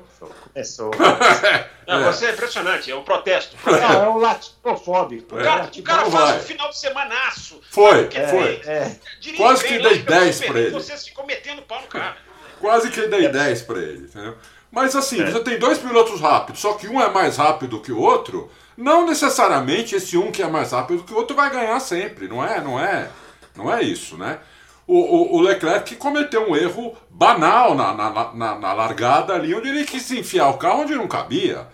Começou. Não, você é impressionante, é um protesto. Não, é um latifofóbico. O cara, É, o cara faz vai. um final de semanaço. Foi, Quer foi. É, Quase que dei fica 10 super pra ele. Vocês ficam metendo pau no cara. Quase que dei 10 pra ele, entendeu? Mas assim, você tem dois pilotos rápidos, só que um é mais rápido que o outro, não necessariamente esse um que é mais rápido que o outro vai ganhar sempre, não é, não é, não é isso, né? O, o, o Leclerc cometeu um erro banal na, na, na, na largada ali, onde ele quis enfiar o carro onde não cabia,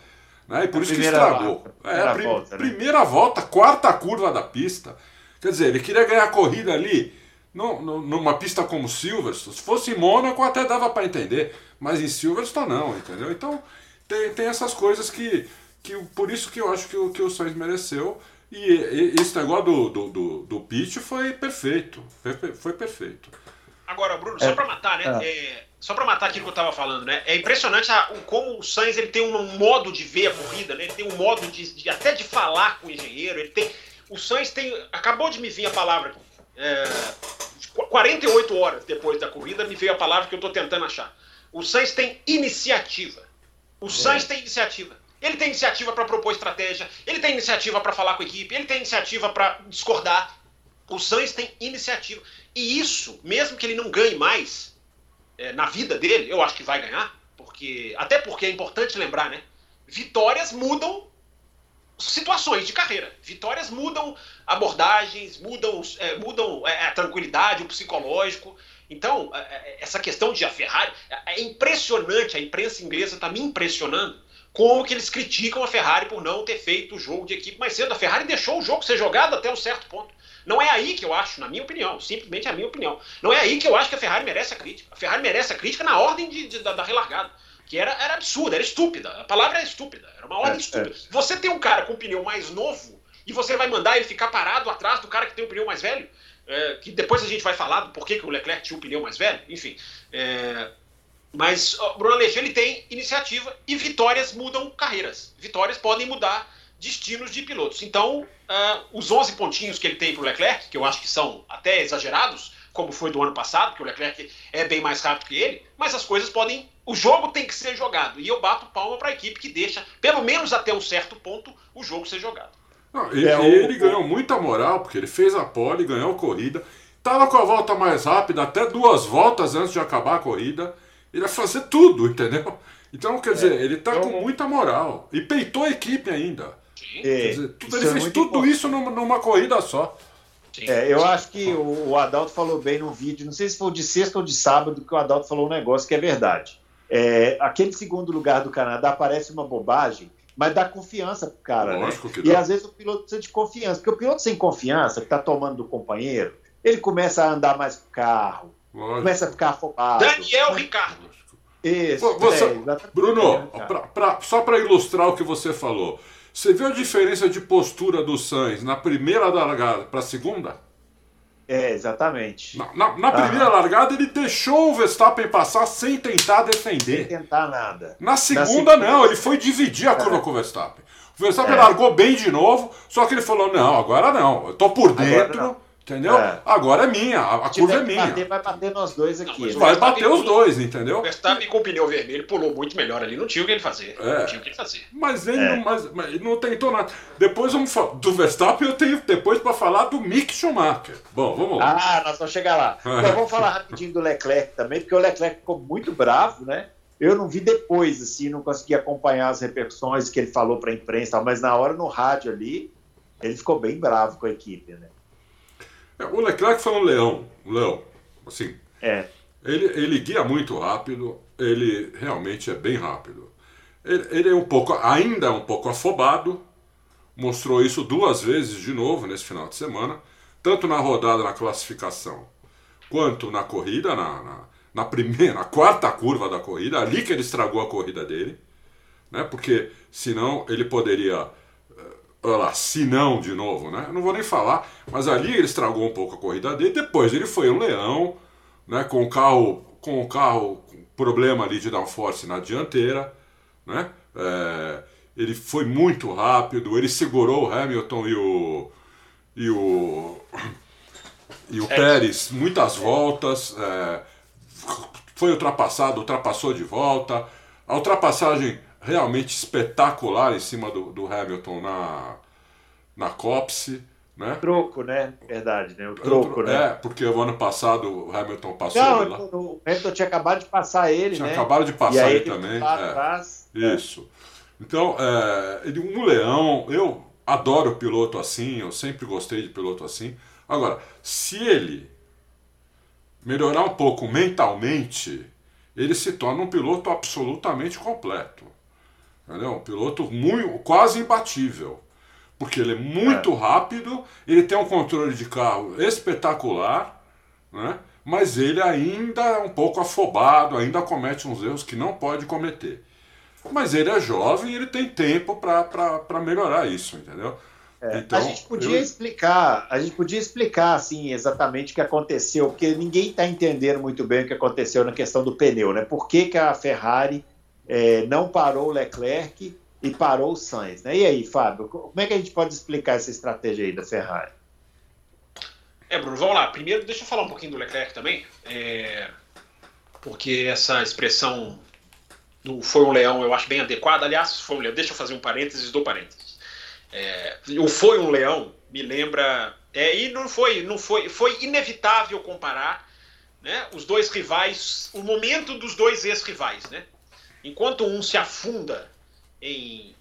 né? E por Na isso que estragou. volta, É, a primeira prim- volta, né? primeira volta, quarta curva da pista. Quer dizer, ele queria ganhar a corrida ali num- num- numa pista como Silverstone. Se fosse em Mônaco até dava para entender, mas em Silverstone não, entendeu? Então tem, tem essas coisas que, que. Por isso que eu acho que, que o Sainz mereceu. E, e esse negócio do, do, do, do pitch foi perfeito. Foi, foi perfeito. Agora, Bruno, só É. pra matar, né? é, só pra matar aquilo que eu tava falando, né? É impressionante a- o, como o Sainz ele tem um modo de ver a corrida, né? Ele tem um modo de, de- até de falar com o engenheiro. Ele tem. O Sainz tem. Acabou de me vir a palavra. É, qu- 48 horas depois da corrida me veio a palavra que eu tô tentando achar. O Sainz tem iniciativa. O Sainz tem iniciativa. Ele tem iniciativa para propor estratégia, ele tem iniciativa para falar com a equipe, ele tem iniciativa para discordar. O Sainz tem iniciativa. E isso, mesmo que ele não ganhe mais é, na vida dele, eu acho que vai ganhar, porque até porque é importante lembrar, né? Vitórias mudam situações de carreira. Vitórias mudam abordagens, mudam, é, mudam é, a tranquilidade, o psicológico. Então, é, é, essa questão de a Ferrari é impressionante. A imprensa inglesa está me impressionando como que eles criticam a Ferrari por não ter feito o jogo de equipe mais cedo. A Ferrari deixou o jogo ser jogado até um certo ponto. Não é aí que eu acho, na minha opinião, simplesmente é a minha opinião. Não é aí que eu acho que a Ferrari merece a crítica. A Ferrari merece a crítica na ordem de, de- da, da relargada. Que era, era absurda, era estúpida. A palavra era estúpida. Era uma ordem É, estúpida. Você tem um cara com um pneu mais novo e você vai mandar ele ficar parado atrás do cara que tem um pneu mais velho. é, que depois a gente vai falar do porquê que o Leclerc tinha um pneu mais velho. Enfim. é, mas o Bruno Aleixo ele tem iniciativa e vitórias mudam carreiras. Vitórias podem mudar destinos de pilotos. Então, ah, os 11 pontinhos que ele tem para o Leclerc, que eu acho que são até exagerados, como foi do ano passado, que o Leclerc é bem mais rápido que ele, mas as coisas podem. O jogo tem que ser jogado. E eu bato palma para a equipe que deixa, pelo menos até um certo ponto, o jogo ser jogado. Não, e- É, o- ele ganhou muita moral, porque ele fez a pole, ganhou a corrida, tava com a volta mais rápida, até duas voltas antes de acabar a corrida. Ele ia fazer tudo, entendeu? Então, quer dizer, ele tá Eu- com muita moral. E peitou a equipe ainda. Sim, Quer É, dizer, tudo- ele é fez tudo importante. isso numa, numa corrida só. sim. É, eu acho que o, o Adalto falou bem num vídeo, não sei se foi de sexta ou de sábado, que o Adalto falou um negócio que é verdade. É, aquele segundo lugar do Canadá parece uma bobagem, mas dá confiança pro cara, Lógico né? que E dá. às vezes o piloto precisa de confiança, porque o piloto sem confiança, que tá tomando do companheiro, ele começa a andar mais com o carro, Lógico. começa a ficar afobado. Daniel Ricardo. Isso, Vo- você- é, exatamente. Bruno, É, pra- pra- só para ilustrar o que você falou, você viu a diferença de postura do Sainz na primeira largada para a segunda? É, exatamente. Na, na- na primeira Aham. largada ele deixou o Verstappen passar sem tentar Sem defender. tentar nada. Na segunda, segunda- não, ele foi dividir a curva com o Verstappen. O Verstappen É. largou bem de novo, só que ele falou: não, agora não, eu tô por Agora dentro, não. Entendeu? É. Agora é minha, a, a curva é minha. Bater, vai bater nós dois aqui. Não, vai bater os dois, entendeu? O Verstappen com o pneu vermelho pulou muito melhor ali, não tinha o que ele fazer. É. Não tinha o que ele fazer. Mas ele, é. não, mas, mas ele não tentou nada. Depois vamos falar do Verstappen, eu tenho depois para falar do Mick Schumacher. Bom, vamos lá. Ah, nós vamos chegar lá. Então vamos falar rapidinho do Leclerc também, porque o Leclerc ficou muito bravo, né? Eu não vi depois, assim, não consegui acompanhar as repercussões que ele falou para a imprensa, mas na hora no rádio ali, ele ficou bem bravo com a equipe, né? É, o Leclerc foi um leão, um leão, assim. É. Ele, ele guia muito rápido, ele realmente é bem rápido. Ele, ele é um pouco, ainda é um pouco afobado, mostrou isso duas vezes de novo nesse final de semana, tanto na rodada na classificação, quanto na corrida, na, na, na primeira, na quarta curva da corrida, ali que ele estragou a corrida dele, né? Porque senão ele poderia olha lá, se não de novo, né? Não vou nem falar, mas ali ele estragou um pouco a corrida dele. Depois ele foi um leão, né? Com o carro, com o carro, com problema ali de downforce na dianteira, né? É, ele foi muito rápido, ele segurou o Hamilton e o e o e o é. Pérez muitas voltas, é, foi ultrapassado, ultrapassou de volta. A ultrapassagem realmente espetacular em cima do, do Hamilton na, na Copse. Né? Troco, né? Verdade, né? O troco, né? É, porque o ano passado o Hamilton passou Não, lá. O Hamilton tinha acabado de passar ele, tinha né? acabado de passar ele, ele também. É. Atrás, Isso. Então, é, ele, um leão, eu adoro piloto assim, eu sempre gostei de piloto assim. Agora, se ele melhorar um pouco mentalmente, ele se torna um piloto absolutamente completo. Entendeu? Um piloto muito, quase imbatível. Porque ele é muito é. rápido, ele tem um controle de carro espetacular, né? mas ele ainda é um pouco afobado, ainda comete uns erros que não pode cometer. Mas ele é jovem e ele tem tempo para melhorar isso, entendeu? É, então, a gente podia eu... explicar, a gente podia explicar assim exatamente o que aconteceu, porque ninguém está entendendo muito bem o que aconteceu na questão do pneu, né? Por que, que a Ferrari é, não parou o Leclerc e parou o Sainz. Né? E aí, Fábio, como é que a gente pode explicar essa estratégia aí da Ferrari? É, Bruno, vamos lá. Primeiro, deixa eu falar um pouquinho do Leclerc também, é... porque essa expressão do foi um leão eu acho bem adequada. Aliás, foi um leão. Deixa eu fazer um parênteses do parênteses. É... O foi um leão me lembra. É, e não foi, não foi, foi inevitável comparar né, os dois rivais, o momento dos dois ex-rivais, né? Enquanto um se afunda em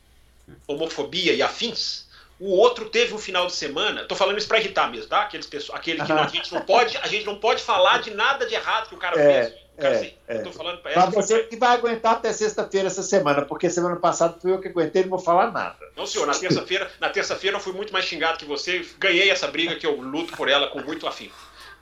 homofobia e afins, o outro teve um final de semana. Tô falando isso para irritar mesmo, tá? Aqueles pessoas, aquele que a gente não pode, a gente não pode falar de nada de errado que o cara é, fez. Cara, é, assim, é. Falando pra você que vai aguentar até sexta-feira essa semana, porque semana passada fui eu que aguentei e não vou falar nada. Não, senhor, na terça-feira, na terça-feira eu fui muito mais xingado que você, ganhei essa briga que eu luto por ela com muito afim.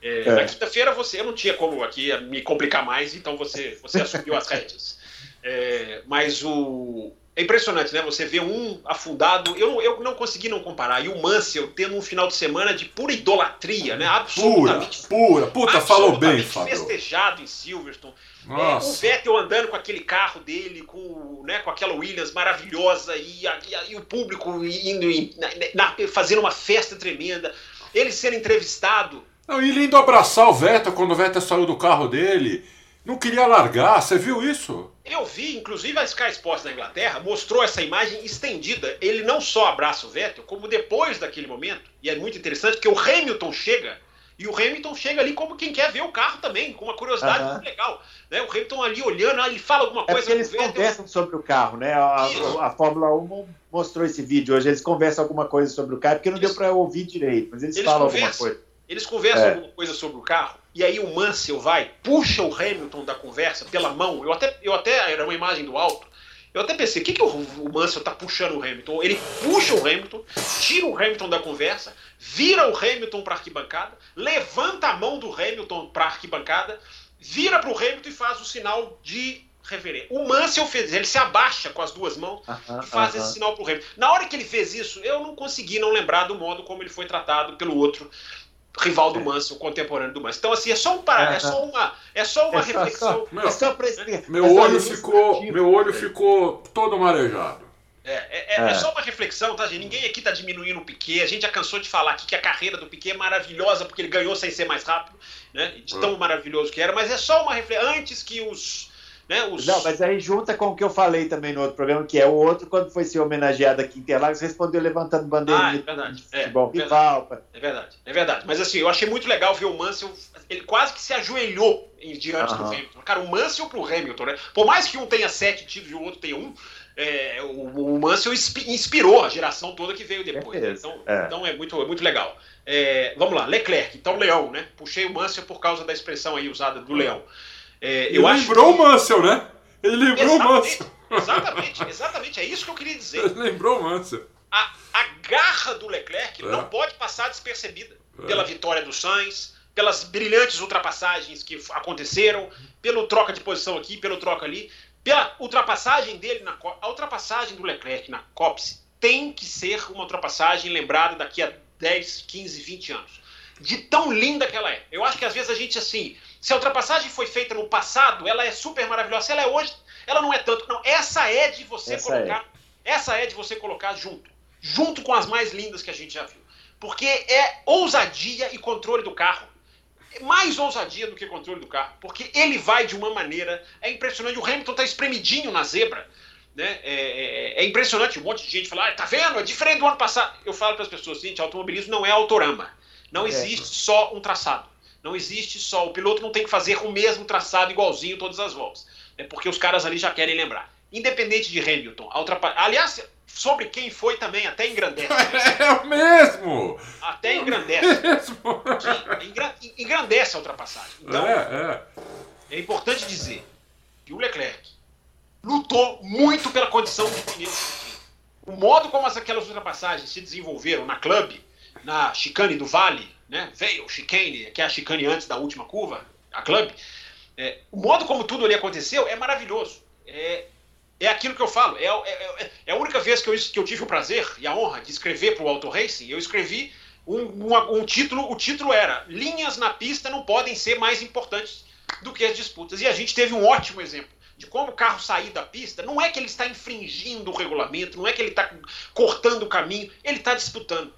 É, é. Na quinta-feira você eu não tinha como aqui me complicar mais, então você, você assumiu as rédeas. É, mas o. É impressionante, né? Você vê um afundado. Eu, eu não consegui não comparar. E o Mansell tendo um final de semana de pura idolatria, né? Absolutamente. Pura, pura. Puta, falou bem, Fábio. festejado em Silverstone. É, o Vettel andando com aquele carro dele, com, né, com aquela Williams maravilhosa e, e, e o público indo em, na, fazendo uma festa tremenda. Ele sendo entrevistado. Não, e ele indo abraçar o Vettel quando o Vettel saiu do carro dele. Não queria largar, você viu isso? Eu vi, inclusive a Sky Sports na Inglaterra mostrou essa imagem estendida. Ele não só abraça o Vettel, como depois daquele momento, e é muito interessante porque o Hamilton chega, e o Hamilton chega ali como quem quer ver o carro também, com uma curiosidade muito legal. Né? O Hamilton ali olhando, ele fala alguma é coisa. É eles conversam sobre o carro, né? A, a, Fórmula 1 mostrou esse vídeo hoje, eles conversam alguma coisa sobre o carro, porque não eles, deu para ouvir direito, mas eles, eles falam alguma coisa. Eles conversam é. alguma coisa sobre o carro, e aí o Mansell vai, puxa o Hamilton da conversa pela mão. Eu até, eu até era uma imagem do alto. Eu até pensei, o que, que o, o Mansell tá puxando o Hamilton? Ele puxa o Hamilton, tira o Hamilton da conversa, vira o Hamilton para arquibancada, levanta a mão do Hamilton para arquibancada, vira para o Hamilton e faz o sinal de reverência. O Mansell fez, ele se abaixa com as duas mãos uh -huh, e faz uh -huh. esse sinal para o Hamilton. Na hora que ele fez isso, eu não consegui não lembrar do modo como ele foi tratado pelo outro rival do é. Manso, contemporâneo do Manso. Então, assim, é só um pará, é, só uma, é só uma é reflexão. Só, meu, é só pra meu olho ficou, meu olho ficou todo marejado. É, é, é, é, só uma reflexão, tá, gente? Ninguém aqui tá diminuindo o Piquet. A gente já cansou de falar aqui que a carreira do Piquet é maravilhosa porque ele ganhou sem ser mais rápido, né? De tão maravilhoso que era, mas é só uma reflexão. Antes que os né, os... Não, mas aí junta com o que eu falei também no outro programa, que é o outro, quando foi ser homenageado aqui em Interlagos, respondeu levantando bandeira ah, é verdade. É, futebol é, rival. É verdade, é verdade. Mas assim, eu achei muito legal ver o Mansell, ele quase que se ajoelhou diante do Hamilton. Cara, o Mansell pro Hamilton, né? Por mais que um tenha sete títulos e o outro tenha um, é, o, o Mansell inspirou a geração toda que veio depois. Né? Então, é. então é muito, é muito legal. É, vamos lá, Leclerc, então Leão, né? Puxei o Mansell por causa da expressão aí usada do Leão. É, Ele lembrou que... o Mansell, né? Ele lembrou exatamente, o Mansell. Exatamente, exatamente, é isso que eu queria dizer. Ele lembrou o Mansell. A, a garra do Leclerc é. não pode passar despercebida é. pela vitória do Sainz, pelas brilhantes ultrapassagens que aconteceram, pelo troca de posição aqui, pelo troca ali, pela ultrapassagem dele na a ultrapassagem do Leclerc na Copse tem que ser uma ultrapassagem lembrada daqui a 10, 15, 20 anos. De tão linda que ela é. Eu acho que às vezes a gente assim, se a ultrapassagem foi feita no passado, ela é super maravilhosa. Se ela é hoje, ela não é tanto. Não, essa é de você essa colocar. É. Essa é de você colocar junto. Junto com as mais lindas que a gente já viu. Porque é ousadia e controle do carro mais ousadia do que controle do carro, porque ele vai de uma maneira. É impressionante. O Hamilton está espremidinho na zebra. Né? É, é, é, impressionante. Um monte de gente fala: ah, tá vendo? É diferente do ano passado. Eu falo para as pessoas: gente, automobilismo não é autorama. Não é. existe só um traçado. Não existe só. O piloto não tem que fazer o mesmo traçado igualzinho todas as voltas. É porque os caras ali já querem lembrar. Independente de Hamilton, a aliás, sobre quem foi também, até engrandece. É o mesmo! Até engrandece. É mesmo. Engrandece a ultrapassagem. Então, é, é. é importante dizer que o Leclerc lutou muito pela condição de pneu O modo como aquelas ultrapassagens se desenvolveram na clube, na chicane do Vale, né? Veio chicane, que é a chicane antes da última curva, a clube. É, o modo como tudo ali aconteceu é maravilhoso. É, é aquilo que eu falo. É, é, é, é a única vez que eu, que eu, tive o prazer e a honra de escrever para o Auto Racing. Eu escrevi um, um, um, título. O título era Linhas na pista não podem ser mais importantes do que as disputas. E a gente teve um ótimo exemplo de como o carro sair da pista. Não é que ele está infringindo o regulamento, não é que ele está cortando o caminho, ele está disputando.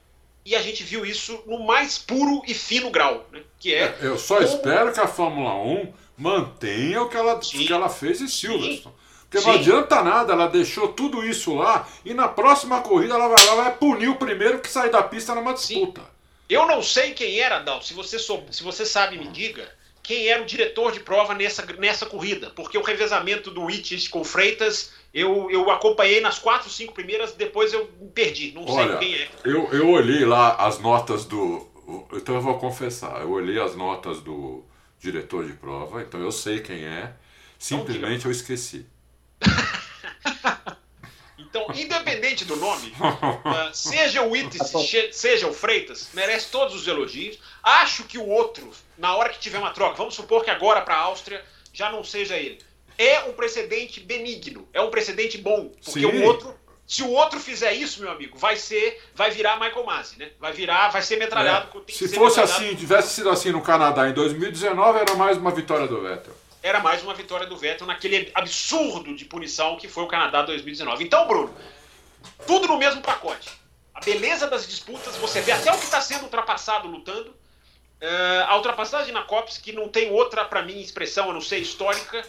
E a gente viu isso no mais puro e fino grau. Né? Que é, é eu só como... espero que a Fórmula 1 mantenha o que ela, que ela fez em Silverstone. Porque Sim. não adianta nada, ela deixou tudo isso lá e na próxima corrida ela vai, ela vai punir o primeiro que sair da pista numa disputa. Sim. Eu não sei quem era, Dal. Se você, soube, se você sabe, me diga quem era o diretor de prova nessa, nessa corrida. Porque o revezamento do Wittich com Freitas eu, eu acompanhei nas quatro, cinco primeiras, depois eu perdi. Não Olha, sei quem é. Eu, eu olhei lá as notas do. Então eu vou confessar, eu olhei as notas do diretor de prova, então eu sei quem é. Simplesmente eu esqueci. Então, independente do nome, uh, seja o Itis, seja o Freitas, merece todos os elogios. Acho que o outro, na hora que tiver uma troca, vamos supor que agora para a Áustria já não seja ele. É um precedente benigno, é um precedente bom, porque Sim. o outro se o outro fizer isso, meu amigo, vai ser, vai virar Michael Masi, né? Vai virar, vai ser metralhado. É. Se fosse metralhado. assim, tivesse sido assim no Canadá em 2019, era mais uma vitória do Vettel era mais uma vitória do Vettel naquele absurdo de punição que foi o Canadá 2019. Então, Bruno, tudo no mesmo pacote. A beleza das disputas, você vê até o que está sendo ultrapassado lutando. Uh, a ultrapassagem na COPS, que não tem outra, para mim, expressão, a não ser histórica.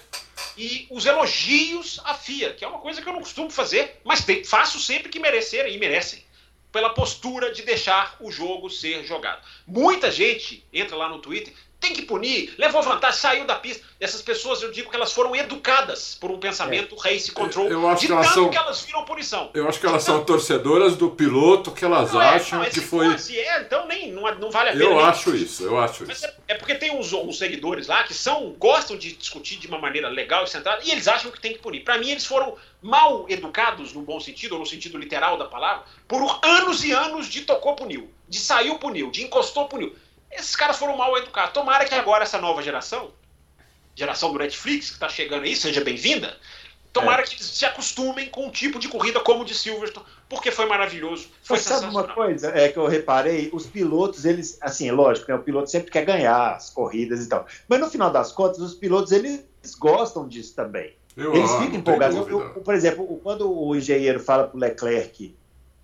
E os elogios à FIA, que é uma coisa que eu não costumo fazer, mas tem, faço sempre que merecerem, e merecem. Pela postura de deixar o jogo ser jogado. Muita gente entra lá no Twitter tem que punir, levou vantagem, saiu da pista. Essas pessoas, eu digo que elas foram educadas por um pensamento é. race control, eu acho de que elas tanto são, que elas viram punição. Eu acho que elas são torcedoras do piloto que elas não é, acham é, não, que foi. Se é, então nem, não, não vale a pena. Eu acho isso, eu acho Mas isso. É, é, porque tem uns, uns, seguidores lá que são gostam de discutir de uma maneira legal e centrada e eles acham que tem que punir. Para mim, eles foram mal educados no bom sentido, ou no sentido literal da palavra, por anos e anos de tocou puniu, de saiu puniu, de encostou puniu. Esses caras foram mal educados. Tomara que agora essa nova geração, geração do Netflix, que está chegando aí, seja bem-vinda. Tomara é. que se acostumem com um tipo de corrida como o de Silverstone, porque foi maravilhoso. Foi Mas sabe uma coisa é que eu reparei? Os pilotos, eles, assim, é lógico, né, o piloto sempre quer ganhar as corridas e tal. Mas no final das contas, os pilotos, eles gostam disso também. Eu, Eles ficam empolgados. Eu- eu- por exemplo, quando o engenheiro fala pro Leclerc,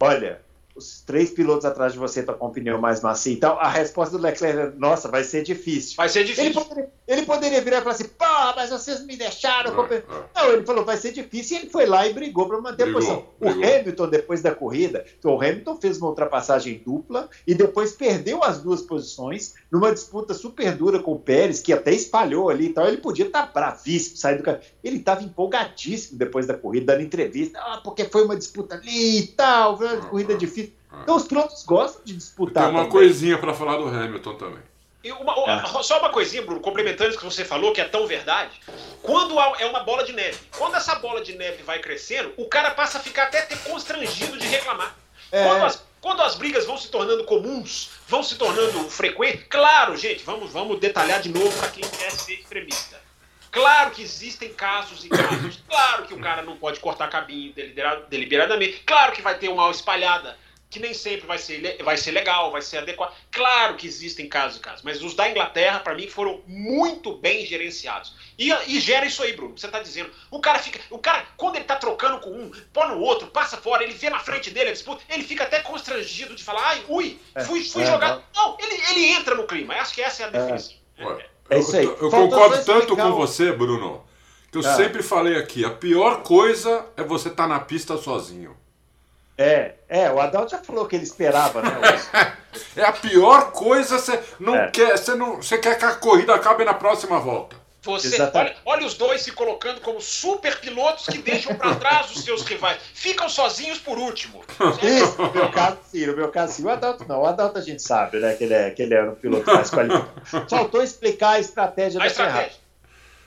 olha, os três pilotos atrás de você estão com o pneu mais macio e tal, a resposta do Leclerc é, nossa, vai ser difícil. Vai ser Ele difícil. poderia, ele poderia virar e falar assim, pô, mas vocês me deixaram. É, compe-" é. Não, ele falou, vai ser difícil, e ele foi lá e brigou para manter Brigou, a posição. O brigou. Hamilton, depois da corrida, o Hamilton fez uma ultrapassagem dupla e depois perdeu as duas posições numa disputa super dura com o Pérez, que até espalhou ali e tal. Ele podia estar bravíssimo, sair do carro. Ele estava empolgadíssimo depois da corrida, dando entrevista, ah, porque foi uma disputa ali e tal, foi uma corrida difícil. Então os pilotos gostam de disputar. Tem uma também. coisinha pra falar do Hamilton também. E uma- uma- Só uma coisinha, Bruno, complementando o que você falou, que é tão verdade. Quando há- é uma bola de neve, quando essa bola de neve vai crescendo, o cara passa a ficar até ter constrangido de reclamar. É. Quando, as, quando as brigas vão se tornando comuns, vão se tornando frequentes, claro, gente, vamos, vamos detalhar de novo para quem quer ser extremista. Claro que existem casos e casos. Claro que o cara não pode cortar cabinho delibera- deliberadamente. Claro que vai ter uma espalhada, que nem sempre vai ser, vai ser legal, vai ser adequado. Claro que existem casos e casos. Mas os da Inglaterra, para mim, foram muito bem gerenciados. E, e gera isso aí, Bruno. Você tá dizendo. O cara fica. O cara, quando ele tá trocando com um, põe no outro, passa fora, ele vê na frente dele a disputa, ele fica até constrangido de falar, ai, ui, fui, fui é, jogar. Não, ele, ele entra no clima. Acho que essa é a definição. Ué, É eu, isso aí. eu Faltou concordo tanto com você, Bruno, que eu Ah. sempre falei aqui, a pior coisa é você estar na pista sozinho. É, é, o Adalto já falou que ele esperava, né? É a pior coisa, você não É. quer, você não, você quer que a corrida acabe na próxima volta. Você, olha, olha os dois se colocando como super pilotos que deixam para trás os seus rivais. Ficam sozinhos por último. Isso, no meu caso, sim, no meu caso, sim. O Adalto não, o Adalto a gente sabe, né? Que ele, é, que ele era um piloto mais qualificado. Faltou explicar a estratégia A da Ferrari. estratégia.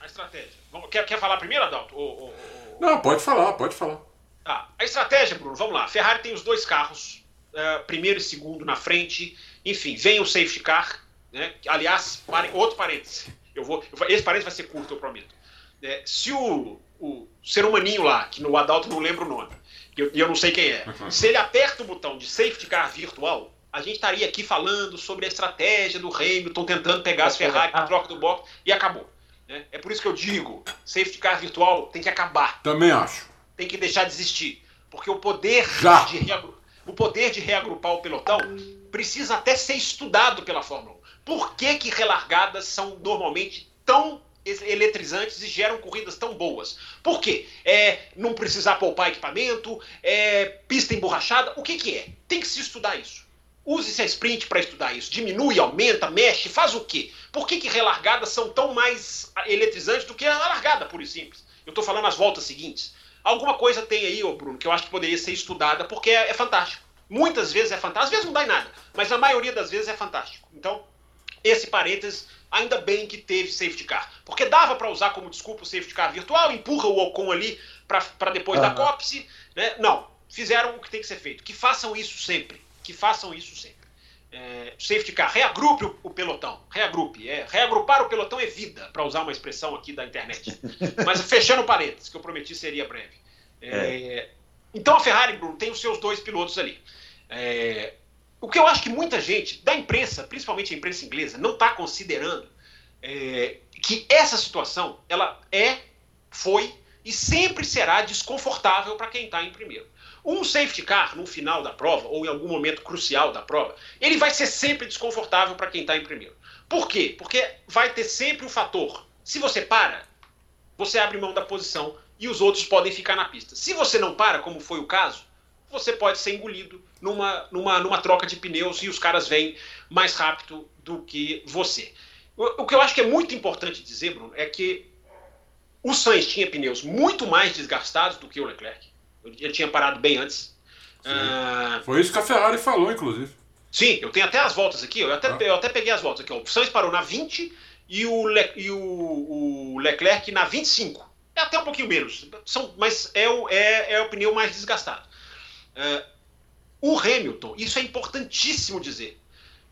A estratégia. Quer, quer falar primeiro, Adalto? Ou- ou- ou- Não, pode falar, pode falar. Tá. A estratégia, Bruno, vamos lá. A Ferrari tem os dois carros, eh, primeiro e segundo na frente. Enfim, vem o safety car. Né? Aliás, pare- outro parêntese. Eu vou, esse parêntese vai ser curto, eu prometo. É, se o, o ser humaninho lá, que no Adalto não lembro o nome, e eu, eu não sei quem é, se ele aperta o botão de safety car virtual, a gente estaria aqui falando sobre a estratégia do Hamilton tentando pegar as Ferrari na troca do box e acabou. né? É por isso que eu digo, safety car virtual tem que acabar Também acho. Tem que deixar de existir. Porque o poder, Já. de, o poder de reagrupar o pelotão precisa até ser estudado pela Fórmula 1. Por que, que relargadas são normalmente tão eletrizantes e geram corridas tão boas? Por quê? É não precisar poupar equipamento, é pista emborrachada, o que, que é? Tem que se estudar isso. Use-se a sprint para estudar isso. Diminui, aumenta, mexe, faz o quê? Por que, que relargadas são tão mais eletrizantes do que a largada, pura e simples? Eu estou falando as voltas seguintes. Alguma coisa tem aí, ô Bruno, que eu acho que poderia ser estudada, porque é, é fantástico. Muitas vezes é fantástico, às vezes não dá em nada, mas na maioria das vezes é fantástico. Então, esse parênteses, ainda bem que teve safety car. Porque dava para usar como desculpa o safety car virtual, empurra o Ocon ali para depois da Aham. cópice. Né? Não, fizeram o que tem que ser feito. Que façam isso sempre. Que façam isso sempre. É, safety car, reagrupe o, o pelotão. Reagrupe. É, reagrupar o pelotão é vida, para usar uma expressão aqui da internet. Mas fechando parênteses, que eu prometi seria breve. É, Então a Ferrari, Bruno, tem os seus dois pilotos ali. É, o que eu acho que muita gente da imprensa, principalmente a imprensa inglesa, não está considerando é, que essa situação ela é, foi e sempre será desconfortável para quem está em primeiro. Um safety car no final da prova, ou em algum momento crucial da prova, ele vai ser sempre desconfortável para quem está em primeiro. Por quê? Porque vai ter sempre o fator. Se você para, você abre mão da posição e os outros podem ficar na pista. Se você não para, como foi o caso, você pode ser engolido numa, numa, numa troca de pneus e os caras vêm mais rápido do que você. O, o que eu acho que é muito importante dizer, Bruno, é que o Sainz tinha pneus muito mais desgastados do que o Leclerc. Ele tinha parado bem antes. Ah, Foi isso que a Ferrari falou, inclusive. Sim, eu tenho até as voltas aqui, eu até, Ah. eu até peguei as voltas aqui. ó. O Sainz parou na 20 e o, Le- e o, o Leclerc na 25. É até um pouquinho menos, são, mas é o, é, é o pneu mais desgastado. É, o Hamilton, isso é importantíssimo dizer.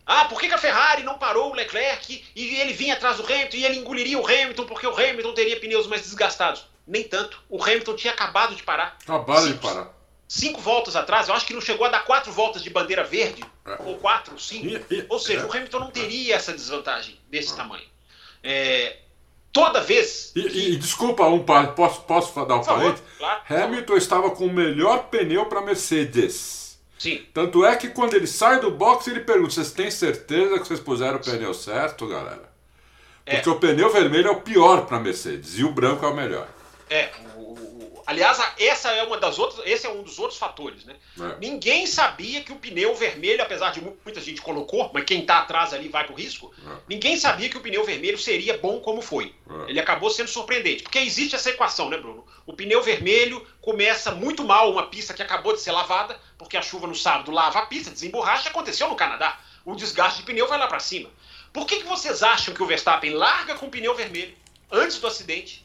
Ah, por que, que a Ferrari não parou o Leclerc e ele vinha atrás do Hamilton e ele engoliria o Hamilton porque o Hamilton teria pneus mais desgastados? Nem tanto. O Hamilton tinha acabado de parar. Acabaram de Sim. parar. Cinco voltas atrás, eu acho que não chegou a dar quatro voltas de bandeira verde, É. ou quatro, cinco. Ou seja, é. o Hamilton não teria essa desvantagem desse tamanho. É, toda vez. E, e, desculpa, um par, posso, posso dar um parênteses? Claro, Hamilton estava com o melhor pneu para Mercedes. Sim. Tanto é que quando ele sai do box, ele pergunta: vocês têm certeza que vocês puseram o pneu certo, galera? É. Porque o pneu vermelho é o pior para Mercedes e o branco é o melhor. É, o, o, aliás, essa é uma das outras, esse é um dos outros fatores, né? É. Ninguém sabia que o pneu vermelho, apesar de mu- muita gente colocou, mas quem tá atrás ali vai pro risco, É. ninguém sabia que o pneu vermelho seria bom como foi. É. Ele acabou sendo surpreendente, porque existe essa equação, né, Bruno? O pneu vermelho começa muito mal uma pista que acabou de ser lavada, porque a chuva no sábado lava a pista, desemborracha, aconteceu no Canadá. O desgaste de pneu vai lá para cima. Por que, que vocês acham que o Verstappen larga com o pneu vermelho antes do acidente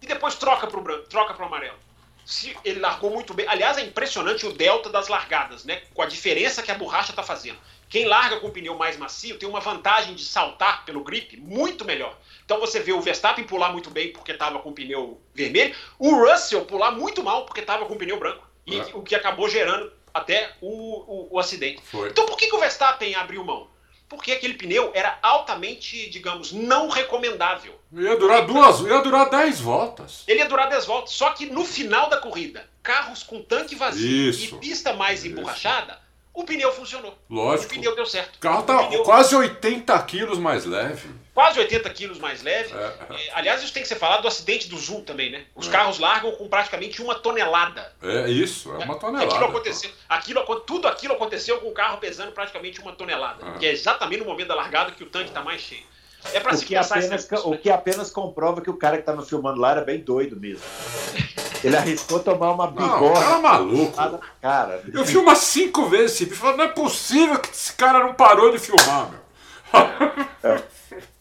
e depois troca para o branco, troca para o amarelo? Se ele largou muito bem. Aliás, é impressionante o delta das largadas, né? Com a diferença que a borracha está fazendo. Quem larga com o pneu mais macio tem uma vantagem de saltar pelo grip muito melhor. Então você vê o Verstappen pular muito bem porque estava com o pneu vermelho, o Russell pular muito mal porque estava com o pneu branco. E É. o que acabou gerando até o, o, o acidente. Foi. Então por que, que o Verstappen abriu mão? Porque aquele pneu era altamente, digamos, não recomendável. Ia durar duas, ia durar 10 voltas. Ele ia durar 10 voltas. Só que no final da corrida, carros com tanque vazio Isso. e pista mais Isso. emborrachada, o pneu funcionou. Lógico. O pneu deu certo. O carro O tá pneu- quase 80 quilos mais leve. Quase 80 quilos mais leve. É, é. Aliás, isso tem que ser falado do acidente do Zul também, né? Os É. carros largam com praticamente uma tonelada. É isso, é uma tonelada. Aquilo aconteceu, aquilo, tudo aquilo aconteceu com o carro pesando praticamente uma tonelada. Ah. Que é exatamente no momento da largada que o tanque está mais cheio. É para O se que, pensar apenas, esse negócio, o né? que apenas comprova que o cara que estava filmando lá era bem doido mesmo. Ele arriscou tomar uma Não, o cara é bigorna maluco. cara. Eu umas cinco vezes esse vídeo e não é possível que esse cara não parou de filmar, meu.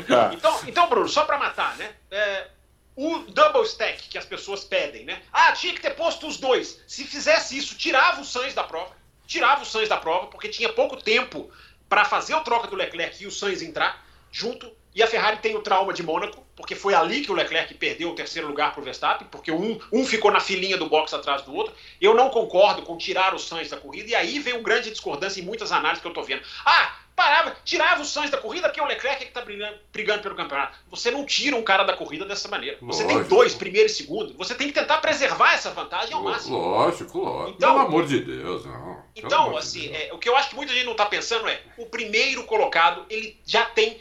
Tá. Então, então, Bruno, só para matar, né? É, o double stack que as pessoas pedem, né? Ah, tinha que ter posto os dois. Se fizesse isso, tirava o Sainz da prova. Tirava o Sainz da prova, porque tinha pouco tempo para fazer o troca do Leclerc e o Sainz entrar junto. E a Ferrari tem o trauma de Mônaco, porque foi ali que o Leclerc perdeu o terceiro lugar para o Verstappen, porque um, um ficou na filinha do box atrás do outro. Eu não concordo com tirar o Sainz da corrida, e aí vem uma grande discordância em muitas análises que eu estou vendo. Ah, parava, tirava o Sainz da corrida porque o Leclerc é que está brigando, brigando pelo campeonato. Você não tira um cara da corrida dessa maneira. Você tem Lógico. dois, primeiro e segundo. Você tem que tentar preservar essa vantagem ao máximo. Lógico, lógico. Então- Pelo amor de Deus, não. Pelo Então, de assim, Deus. é, o que eu acho que muita gente não está pensando é o primeiro colocado, ele já tem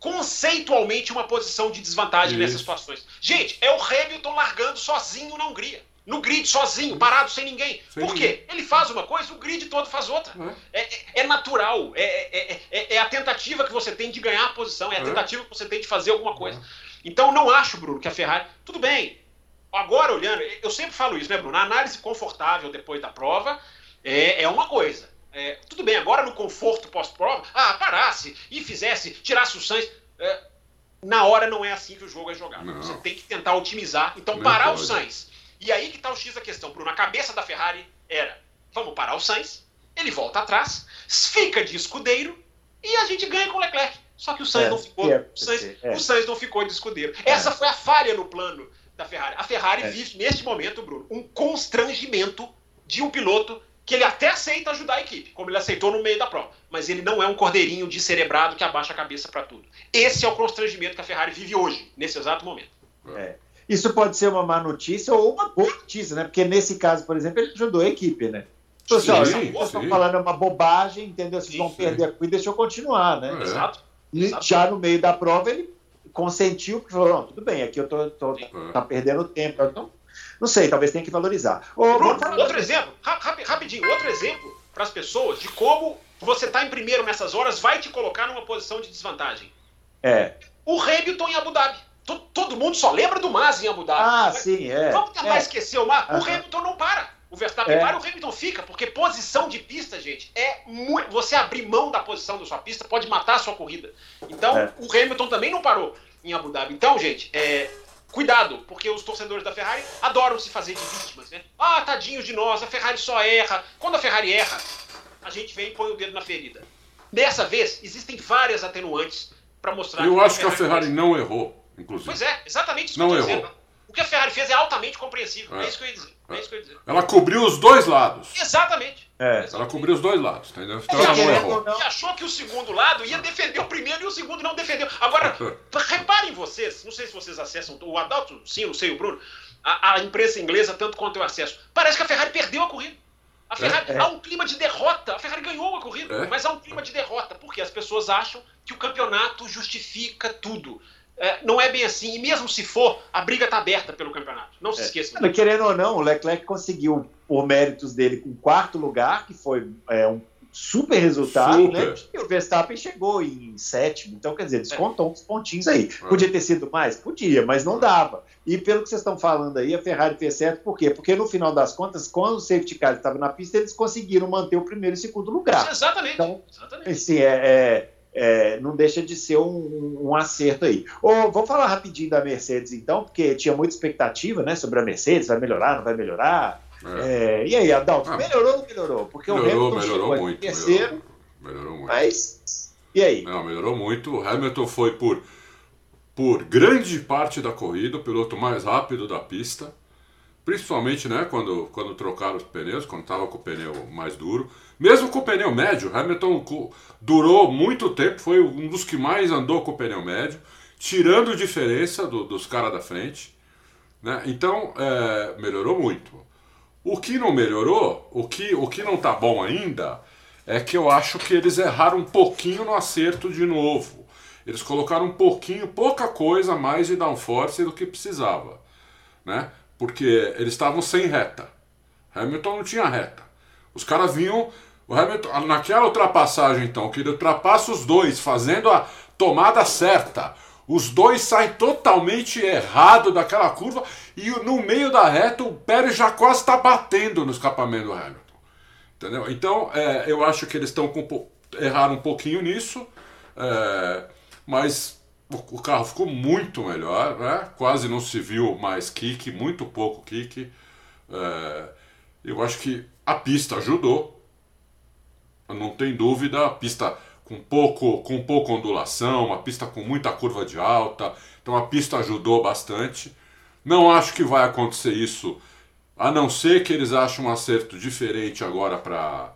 conceitualmente uma posição de desvantagem nessas Isso. situações. Gente, é o Hamilton largando sozinho na Hungria. No grid, sozinho, parado, sem ninguém. Sem Por quê? Ele faz uma coisa, o grid todo faz outra. É. É, é- é natural. É, é- é- é a tentativa que você tem de ganhar a posição. É a É. tentativa que você tem de fazer alguma coisa. Então, não acho, Bruno, que a Ferrari. Tudo bem. Agora, olhando, eu sempre falo isso, né, Bruno? A análise confortável depois da prova é, é uma coisa. É, tudo bem, agora no conforto pós-prova, ah, parasse e fizesse, tirasse o Sainz. é, na hora não é assim que o jogo é jogado. Não. Você tem que tentar otimizar. Então, Não parar o pode. Sainz. E aí que tá o X da questão, Bruno. A cabeça da Ferrari era: vamos parar o Sainz, ele volta atrás, fica de escudeiro e a gente ganha com o Leclerc. Só que o Sainz É, não ficou. é, o, Sainz, é. o Sainz não ficou de escudeiro. Essa foi a falha no plano da Ferrari. A Ferrari É. vive, neste momento, Bruno, um constrangimento de um piloto que ele até aceita ajudar a equipe, como ele aceitou no meio da prova. Mas ele não é um cordeirinho descerebrado que abaixa a cabeça para tudo. Esse é o constrangimento que a Ferrari vive hoje, nesse exato momento. É. Isso pode ser uma má notícia ou uma boa notícia, né? Porque nesse caso, por exemplo, ele ajudou a equipe, né? Então, assim, sim. vocês estão falando é uma bobagem, entendeu? Vocês Sim, vão sim. perder a corrida, deixa eu continuar, né? É. Exato. E já no meio da prova ele consentiu, porque falou, não, tudo bem, aqui eu tô, tô É. tá perdendo tempo. Então, não sei, talvez tenha que valorizar. Ô, Bruno, falar- outro exemplo, ra- rapi- rapidinho, outro exemplo para as pessoas de como você tá em primeiro nessas horas vai te colocar numa posição de desvantagem. É. O Hamilton em Abu Dhabi. To- Todo mundo só lembra do Mas em Abu Dhabi. Ah, Mas sim, é. Vamos tentar é. esquecer o Mas. O Aham. Hamilton não para. O Verstappen É. para e o Hamilton fica, porque posição de pista, gente, é muito. Você abrir mão da posição da sua pista pode matar a sua corrida. Então, É. o Hamilton também não parou em Abu Dhabi. Então, gente, é, cuidado, porque os torcedores da Ferrari adoram se fazer de vítimas, né? Ah, tadinhos de nós, a Ferrari só erra. Quando a Ferrari erra, a gente vem e põe o dedo na ferida. Dessa vez, existem várias atenuantes para mostrar Eu que acho que a Ferrari não errou, inclusive. Pois é, exatamente isso Não que eu errou. dizendo. O que a Ferrari fez é altamente compreensível. É, É. isso que eu ia dizer. É. isso que eu ia dizer. Ela cobriu os dois lados. Exatamente. É. Ela cobriu os dois lados, entendeu? Então ela não errou. E achou que o segundo lado ia defender o primeiro e o segundo não defendeu. Agora, reparem vocês, não sei se vocês acessam, o Adalto, sim, não sei, o Bruno, a, a imprensa inglesa, tanto quanto eu acesso. Parece que a Ferrari perdeu a corrida. A é, Ferrari, é, é. Há um clima de derrota. A Ferrari ganhou a corrida, é. mas há um clima de derrota, porque as pessoas acham que o campeonato justifica tudo. É, não é bem assim, e mesmo se for, a briga está aberta pelo campeonato. Não se é. esqueçam. Mas, querendo ou não, o Leclerc conseguiu, por méritos dele, com quarto lugar, que foi é, um super resultado, né? super. né? E o Verstappen chegou em sétimo, então quer dizer, descontou é. uns pontinhos aí. É. Podia ter sido mais? Podia, mas não dava. E pelo que vocês estão falando aí, a Ferrari fez certo, por quê? Porque no final das contas, quando o safety car estava na pista, eles conseguiram manter o primeiro e segundo lugar. Exatamente. Então, Exatamente. Assim, é, é não deixa de ser um, um acerto aí. Ou, vou falar rapidinho da Mercedes, então, porque tinha muita expectativa né, sobre a Mercedes, vai melhorar, não vai melhorar. É. É, e aí, Adalto, ah, melhorou ou não melhorou? Porque melhorou, o Hamilton melhorou muito, terceiro. Melhorou, melhorou, muito. Mas, e aí? Não, melhorou muito. O Hamilton foi por, por grande parte da corrida o piloto mais rápido da pista. Principalmente né, quando, quando trocaram os pneus, quando estava com o pneu mais duro. Mesmo com o pneu médio, Hamilton durou muito tempo, foi um dos que mais andou com o pneu médio, tirando diferença do, dos caras da frente. Né? Então, é, melhorou muito. O que não melhorou, o que, o que não tá bom ainda, é que eu acho que eles erraram um pouquinho no acerto de novo. Eles colocaram um pouquinho, pouca coisa mais de downforce do que precisava. Né? Porque eles estavam sem reta. Hamilton não tinha reta. Os caras vinham o Hamilton, naquela ultrapassagem, então, que ele ultrapassa os dois, fazendo a tomada certa. Os dois saem totalmente errado daquela curva e no meio da reta o Pérez já quase está batendo no escapamento do Hamilton. Entendeu? Então, é, eu acho que eles estão erraram um pouquinho nisso, é, mas o, carro ficou muito melhor, né? quase não se viu mais kick, muito pouco kick. É, eu acho que a pista ajudou, não tem dúvida, a pista com pouco, com pouca ondulação, uma pista com muita curva de alta, então a pista ajudou bastante. Não acho que vai acontecer isso, a não ser que eles achem um acerto diferente agora para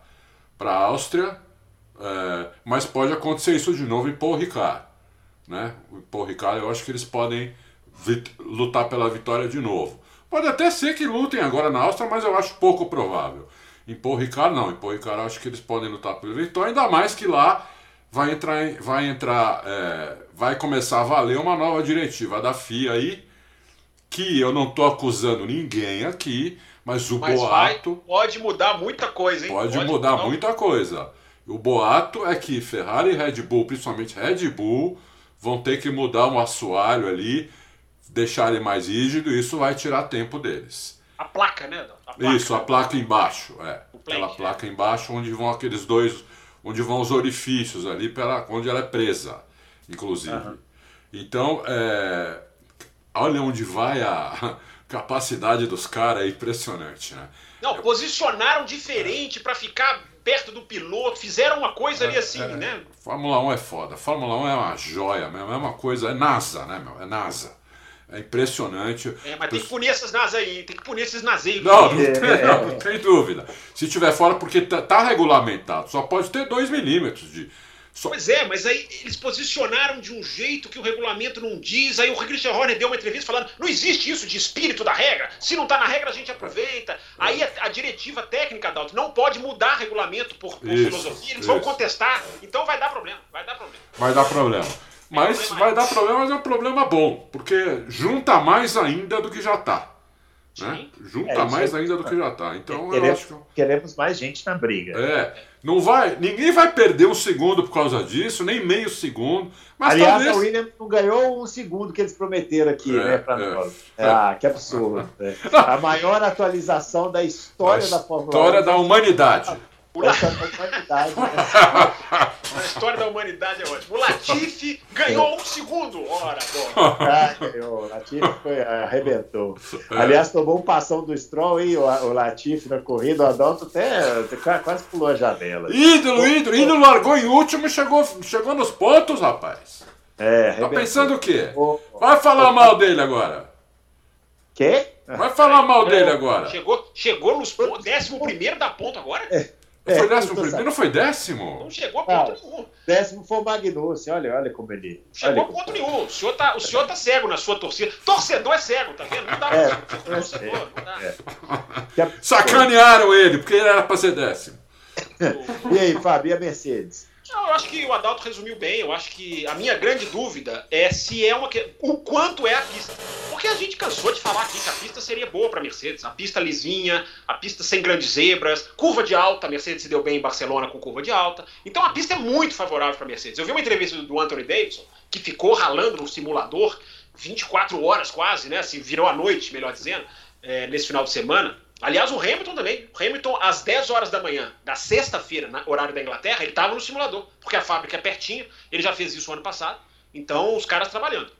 a Áustria, é, mas pode acontecer isso de novo em Paul Ricard. Né? Em Paul Ricard eu acho que eles podem lutar pela vitória de novo. Pode até ser que lutem agora na Áustria, mas eu acho pouco provável. Em Paul Ricard, não. Em Paul Ricard, acho que eles podem lutar pelo vitória. Ainda mais que lá vai entrar, vai entrar, é, vai começar a valer uma nova diretiva da FIA aí, que eu não estou acusando ninguém aqui, mas o mas boato vai, pode mudar muita coisa, hein? Pode, pode mudar não. muita coisa. O boato é que Ferrari e Red Bull, principalmente Red Bull, vão ter que mudar um assoalho ali, deixar ele mais rígido, e isso vai tirar tempo deles. A placa, né? A placa, Isso, a placa embaixo, é. Aquela placa embaixo onde vão aqueles dois, onde vão os orifícios ali, pela, onde ela é presa, inclusive. Uhum. Então, é, olha onde vai a capacidade dos caras, é impressionante, né? Não, posicionaram diferente para ficar perto do piloto, fizeram uma coisa é, ali assim, é, né? Fórmula 1 é foda, Fórmula 1 é uma joia mesmo, é uma coisa, é NASA, né, meu? É NASA. É impressionante. É, mas tem que punir essas nas aí, tem que punir esses naseiros. Não, não, é, tem, é, não, não tem dúvida. Se tiver fora, porque tá, tá regulamentado, só pode ter 2 milímetros de. Só... Pois é, mas aí eles posicionaram de um jeito que o regulamento não diz. Aí o Christian Horner deu uma entrevista falando: não existe isso de espírito da regra. Se não está na regra, a gente aproveita. Aí a, a diretiva técnica, Dalton, não pode mudar regulamento por, por isso, filosofia. Eles isso. vão contestar. Então vai dar problema. Vai dar problema. Vai dar problema. Mas vai dar problema, mas é um problema bom, porque junta mais ainda do que já está. Né? Junta é, mais é... ainda do que já está. Então queremos, que... queremos mais gente na briga. É. Não vai, ninguém vai perder um segundo por causa disso, nem meio segundo. Mas Aliás, talvez... a Williams não ganhou um segundo que eles prometeram aqui, é, né, para é, nós. É. Ah, que absurdo. É. A maior atualização da história da Fórmula 1. História da humanidade. O La... A história da humanidade é ótima. O Latifi ganhou um segundo. Ora, bom. Ah, ganhou. O Latifi foi, arrebentou. É. Aliás, tomou um passão do Stroll e o, o Latifi na corrida. O Adalto até, até quase pulou a janela. Ídolo, ídolo. Ídolo largou em último e chegou, chegou nos pontos, rapaz. É, Tá pensando o quê? Vai falar mal dele agora. Quê? Vai falar mal dele agora. Chegou, chegou nos pontos. Décimo primeiro da ponta agora? É. É, foi décimo primeiro, não foi décimo? Não chegou a ponto ah, nenhum. Décimo foi o Magnussen, olha, olha como ele. Não chegou a ponto nenhum. O senhor, tá, o senhor tá cego na sua torcida. Torcedor é cego, tá vendo? Não dá é, pra ser torcedor, não dá. É. Sacanearam ele, porque ele era pra ser décimo. e aí, Fábio, e a Mercedes? Eu acho que o Adalto resumiu bem. Eu acho que a minha grande dúvida é se é uma o quanto é a pista. Porque a gente cansou de falar aqui que a pista seria boa para Mercedes. A pista lisinha, a pista sem grandes zebras, curva de alta. A Mercedes se deu bem em Barcelona com curva de alta. Então a pista é muito favorável para Mercedes. Eu vi uma entrevista do Anthony Davidson que ficou ralando no simulador 24 horas quase, né? Se virou à noite, melhor dizendo, é, nesse final de semana. Aliás, o Hamilton também. O Hamilton, às 10 horas da manhã da sexta-feira, horário da Inglaterra, ele estava no simulador, porque a fábrica é pertinho, ele já fez isso ano passado. Então, os caras trabalhando.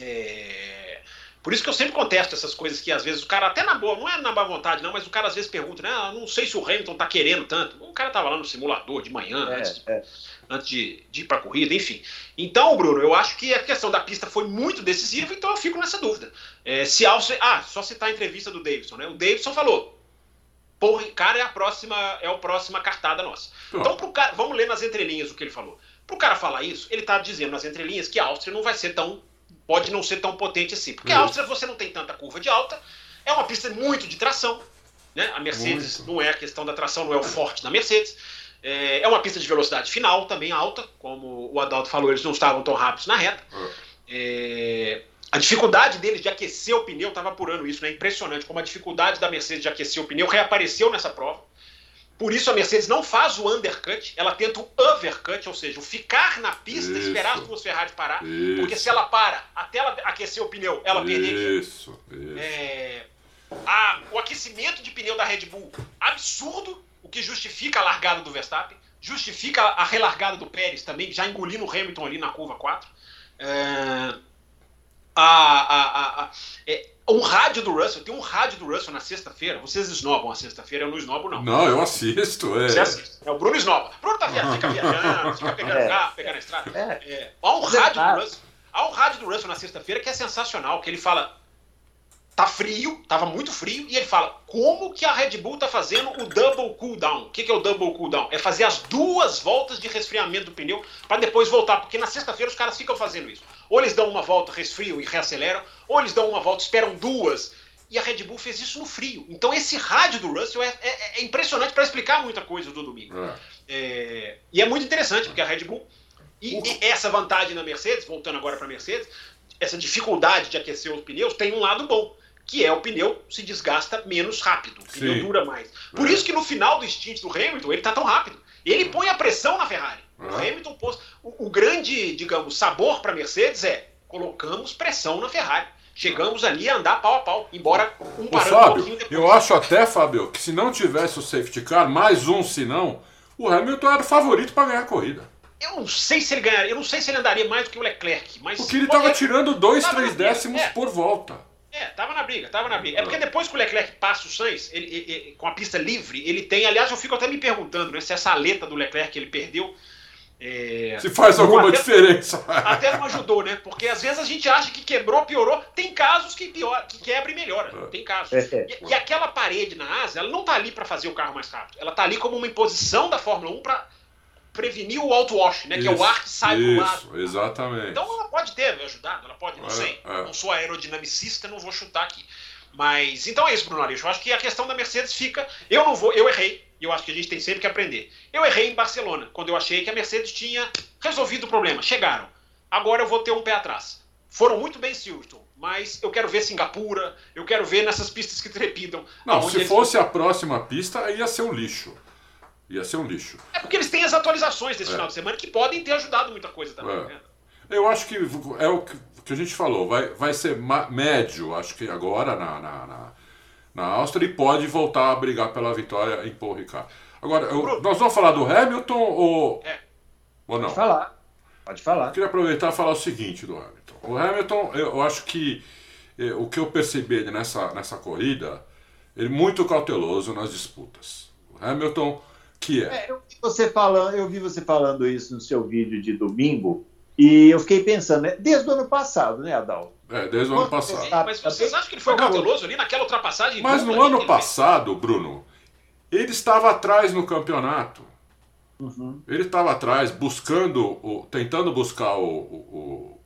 É... Por isso que eu sempre contesto essas coisas que às vezes o cara, até na boa, não é na boa vontade, não, mas o cara às vezes pergunta, né? Ah, não sei se o Hamilton tá querendo tanto. O cara tava lá no simulador de manhã, é, antes, é. Antes de, de ir pra corrida, enfim. Então, Bruno, eu acho que a questão da pista foi muito decisiva, então eu fico nessa dúvida. É, se Alce... Ah, só citar a entrevista do Davidson, né? O Davidson falou. Porra, cara, é a próxima, é a próxima cartada nossa. Então, pro cara, vamos ler nas entrelinhas o que ele falou. Pro cara falar isso, ele tá dizendo nas entrelinhas que a Áustria não vai ser tão pode não ser tão potente assim. Porque a Áustria você não tem tanta curva de alta, é uma pista muito de tração. Né? A Mercedes muito. não é a questão da tração, não é o forte da Mercedes. É, é uma pista de velocidade final também alta, como o Adalto falou, eles não estavam tão rápidos na reta. É, a dificuldade deles de aquecer o pneu, estava apurando isso, né? Impressionante como a dificuldade da Mercedes de aquecer o pneu reapareceu nessa prova. Por isso a Mercedes não faz o undercut, ela tenta o overcut, ou seja, o ficar na pista, isso. esperar as duas Ferrari parar, isso. porque se ela para até ela aquecer o pneu, ela perderia. Isso, isso. É, a, o aquecimento de pneu da Red Bull, absurdo, que justifica a largada do Verstappen, justifica a relargada do Pérez também, já engolindo o Hamilton ali na curva 4. É, a, a, a, é, um rádio do Russell, tem um rádio do Russell na sexta-feira. Vocês esnobam a sexta-feira, eu não esnobo, não. Não, eu assisto. É, Você assiste. é o Bruno esnoba. Bruno tá viajando, fica viajando, fica pegando é. carro, pegando a estrada. É. É. Há um rádio do Russell. Há um rádio do Russell na sexta-feira que é sensacional, que ele fala. Tá frio, tava muito frio, e ele fala: como que a Red Bull tá fazendo o double cooldown? O que, que é o double cooldown? É fazer as duas voltas de resfriamento do pneu para depois voltar, porque na sexta-feira os caras ficam fazendo isso. Ou eles dão uma volta, resfriam e reaceleram, ou eles dão uma volta, esperam duas. E a Red Bull fez isso no frio. Então esse rádio do Russell é, é, é impressionante para explicar muita coisa do domingo. É. É, e é muito interessante, porque a Red Bull. E, e essa vantagem na Mercedes, voltando agora para a Mercedes, essa dificuldade de aquecer os pneus tem um lado bom que é o pneu se desgasta menos rápido, o pneu Sim. dura mais. Por é. isso que no final do stint do Hamilton ele está tão rápido. Ele põe a pressão na Ferrari. O Hamilton pôs. O, o grande, digamos, sabor para Mercedes é colocamos pressão na Ferrari. Chegamos ali a andar pau a pau, embora um parando Fábio, um pouquinho depois. Eu acho até, Fábio, que se não tivesse o safety car, mais um se não, o Hamilton era o favorito para ganhar a corrida. Eu não sei se ele ganharia, eu não sei se ele andaria mais do que o Leclerc, mas. Porque ele estava tirando dois, três décimos é. por volta. É, tava na briga, tava na briga. É porque depois que o Leclerc passa o Sainz, ele, ele, ele, com a pista livre, ele tem. Aliás, eu fico até me perguntando né, se essa aleta do Leclerc que ele perdeu é... Se faz alguma até, diferença. Até não ajudou, né? Porque às vezes a gente acha que quebrou, piorou. Tem casos que, pior, que quebra e melhora. É. Tem casos. É. E, e, aquela parede na asa, ela não tá ali para fazer o carro mais rápido. Ela tá ali como uma imposição da Fórmula 1 para prevenir o outwash, né? Isso, que é o ar que sai do lado. Exatamente. Então ela pode ter ajudado, ela pode, não é, sei. É. Não sou aerodinamicista, não vou chutar aqui. Mas então é isso, Bruno Aleixo. Eu acho que a questão da Mercedes fica. Eu não vou, eu errei. E eu acho que a gente tem sempre que aprender. Eu errei em Barcelona, quando eu achei que a Mercedes tinha resolvido o problema. Chegaram. Agora eu vou ter um pé atrás. Foram muito bem Silverstone, mas eu quero ver Singapura, eu quero ver nessas pistas que trepidam. Não, se fosse a próxima pista, ia ser um lixo. Ia ser um lixo. É porque eles têm as atualizações desse é. final de semana que podem ter ajudado muita coisa também. É. Né? Eu acho que é o que a gente falou, vai, vai ser médio, acho que agora na, na, na na Áustria e pode voltar a brigar pela vitória em Paul Ricard. Agora, eu, nós vamos falar do Hamilton ou, é. ou não? Pode falar. Pode falar. Eu queria aproveitar e falar o seguinte do Hamilton. O Hamilton, eu, eu acho que eh, o que eu percebi nessa, nessa corrida, ele muito cauteloso nas disputas. O Hamilton, que é. é eu, vi você falando, eu vi você falando isso no seu vídeo de domingo, e eu fiquei pensando, né, desde o ano passado, né, Adalto? É, desde o ano passado. Mas vocês acham que ele foi cauteloso ali naquela ultrapassagem? Mas no ano passado, Bruno, ele estava atrás no campeonato. Uhum. Ele estava atrás, buscando, o, tentando buscar o, o,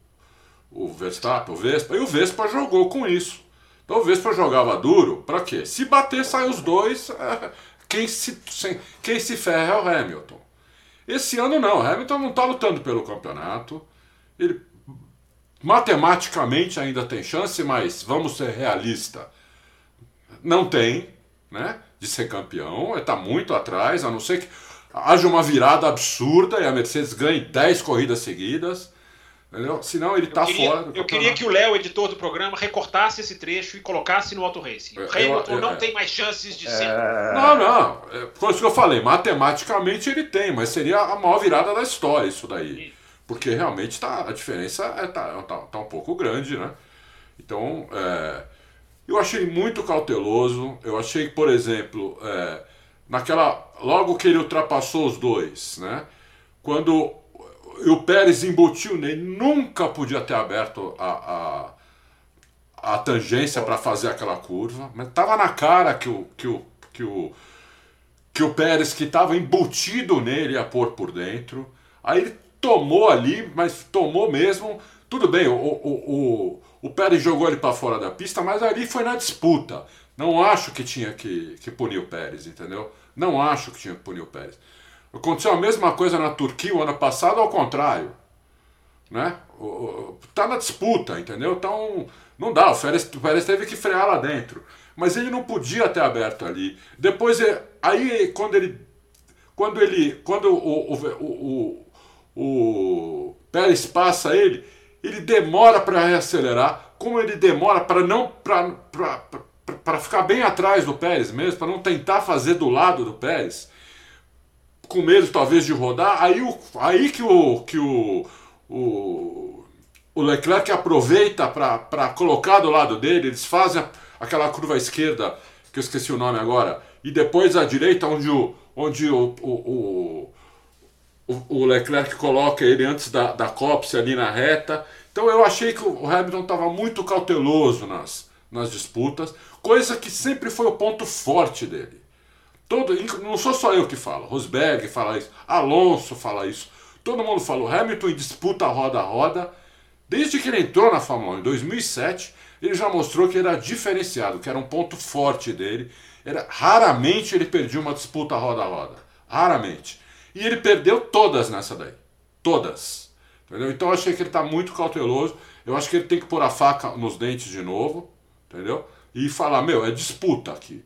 o, Verstappen, o Vespa, e o Vespa jogou com isso. Então o Vespa jogava duro, para quê? Se bater, sai os dois, quem, se, quem se ferra é o Hamilton. Esse ano não, o Hamilton não está lutando pelo campeonato. Ele matematicamente ainda tem chance, mas vamos ser realista. Não tem, né? De ser campeão, está muito atrás, a não ser que haja uma virada absurda e a Mercedes ganhe 10 corridas seguidas. Entendeu? Senão ele está fora. eu queria que o Léo, editor do programa, recortasse esse trecho e colocasse no Auto Racing. O Hamilton eu, eu, não é, tem mais chances de é... ser. Não, não. É, foi isso que eu falei. Matematicamente ele tem, mas seria a maior virada da história isso daí. Porque realmente tá, a diferença é, tá, tá, tá um pouco grande, né? Então, é, eu achei muito cauteloso. Eu achei que, por exemplo, é, naquela. Logo que ele ultrapassou os dois, né? Quando o Pérez embutiu nele, nunca podia ter aberto a, a, a tangência para fazer aquela curva, mas tava na cara que o, que o, que o, que o Pérez, que estava embutido nele, ia pôr por dentro. Aí ele tomou ali, mas tomou mesmo. Tudo bem, o, o, o, o Pérez jogou ele para fora da pista, mas ali foi na disputa. Não acho que tinha que, que punir o Pérez, entendeu? Não acho que tinha que punir o Pérez. Aconteceu a mesma coisa na Turquia o ano passado, ao contrário. Né? Tá na disputa, entendeu? Então, não dá. O Pérez, o Pérez teve que frear lá dentro. Mas ele não podia ter aberto ali. Depois, aí, quando ele. Quando ele. Quando o, o, o, o Pérez passa ele, ele demora para reacelerar. Como ele demora para não. Para ficar bem atrás do Pérez mesmo, para não tentar fazer do lado do Pérez, com medo talvez de rodar, aí, o, aí que o, que o, o, o Leclerc aproveita para colocar do lado dele, eles fazem aquela curva esquerda, que eu esqueci o nome agora, e depois a direita, onde o, onde o, o, o, o Leclerc coloca ele antes da, da cópsia ali na reta. Então eu achei que o Hamilton estava muito cauteloso nas, nas disputas coisa que sempre foi o ponto forte dele. Todo, não sou só eu que falo, Rosberg fala isso, Alonso fala isso, todo mundo falou. Hamilton disputa roda a roda, desde que ele entrou na Fórmula 1 em 2007, ele já mostrou que era diferenciado, que era um ponto forte dele. Era, raramente ele perdia uma disputa roda a roda, raramente. E ele perdeu todas nessa daí, todas. Entendeu? Então eu achei que ele está muito cauteloso. Eu acho que ele tem que pôr a faca nos dentes de novo, entendeu? e falar, meu, é disputa aqui.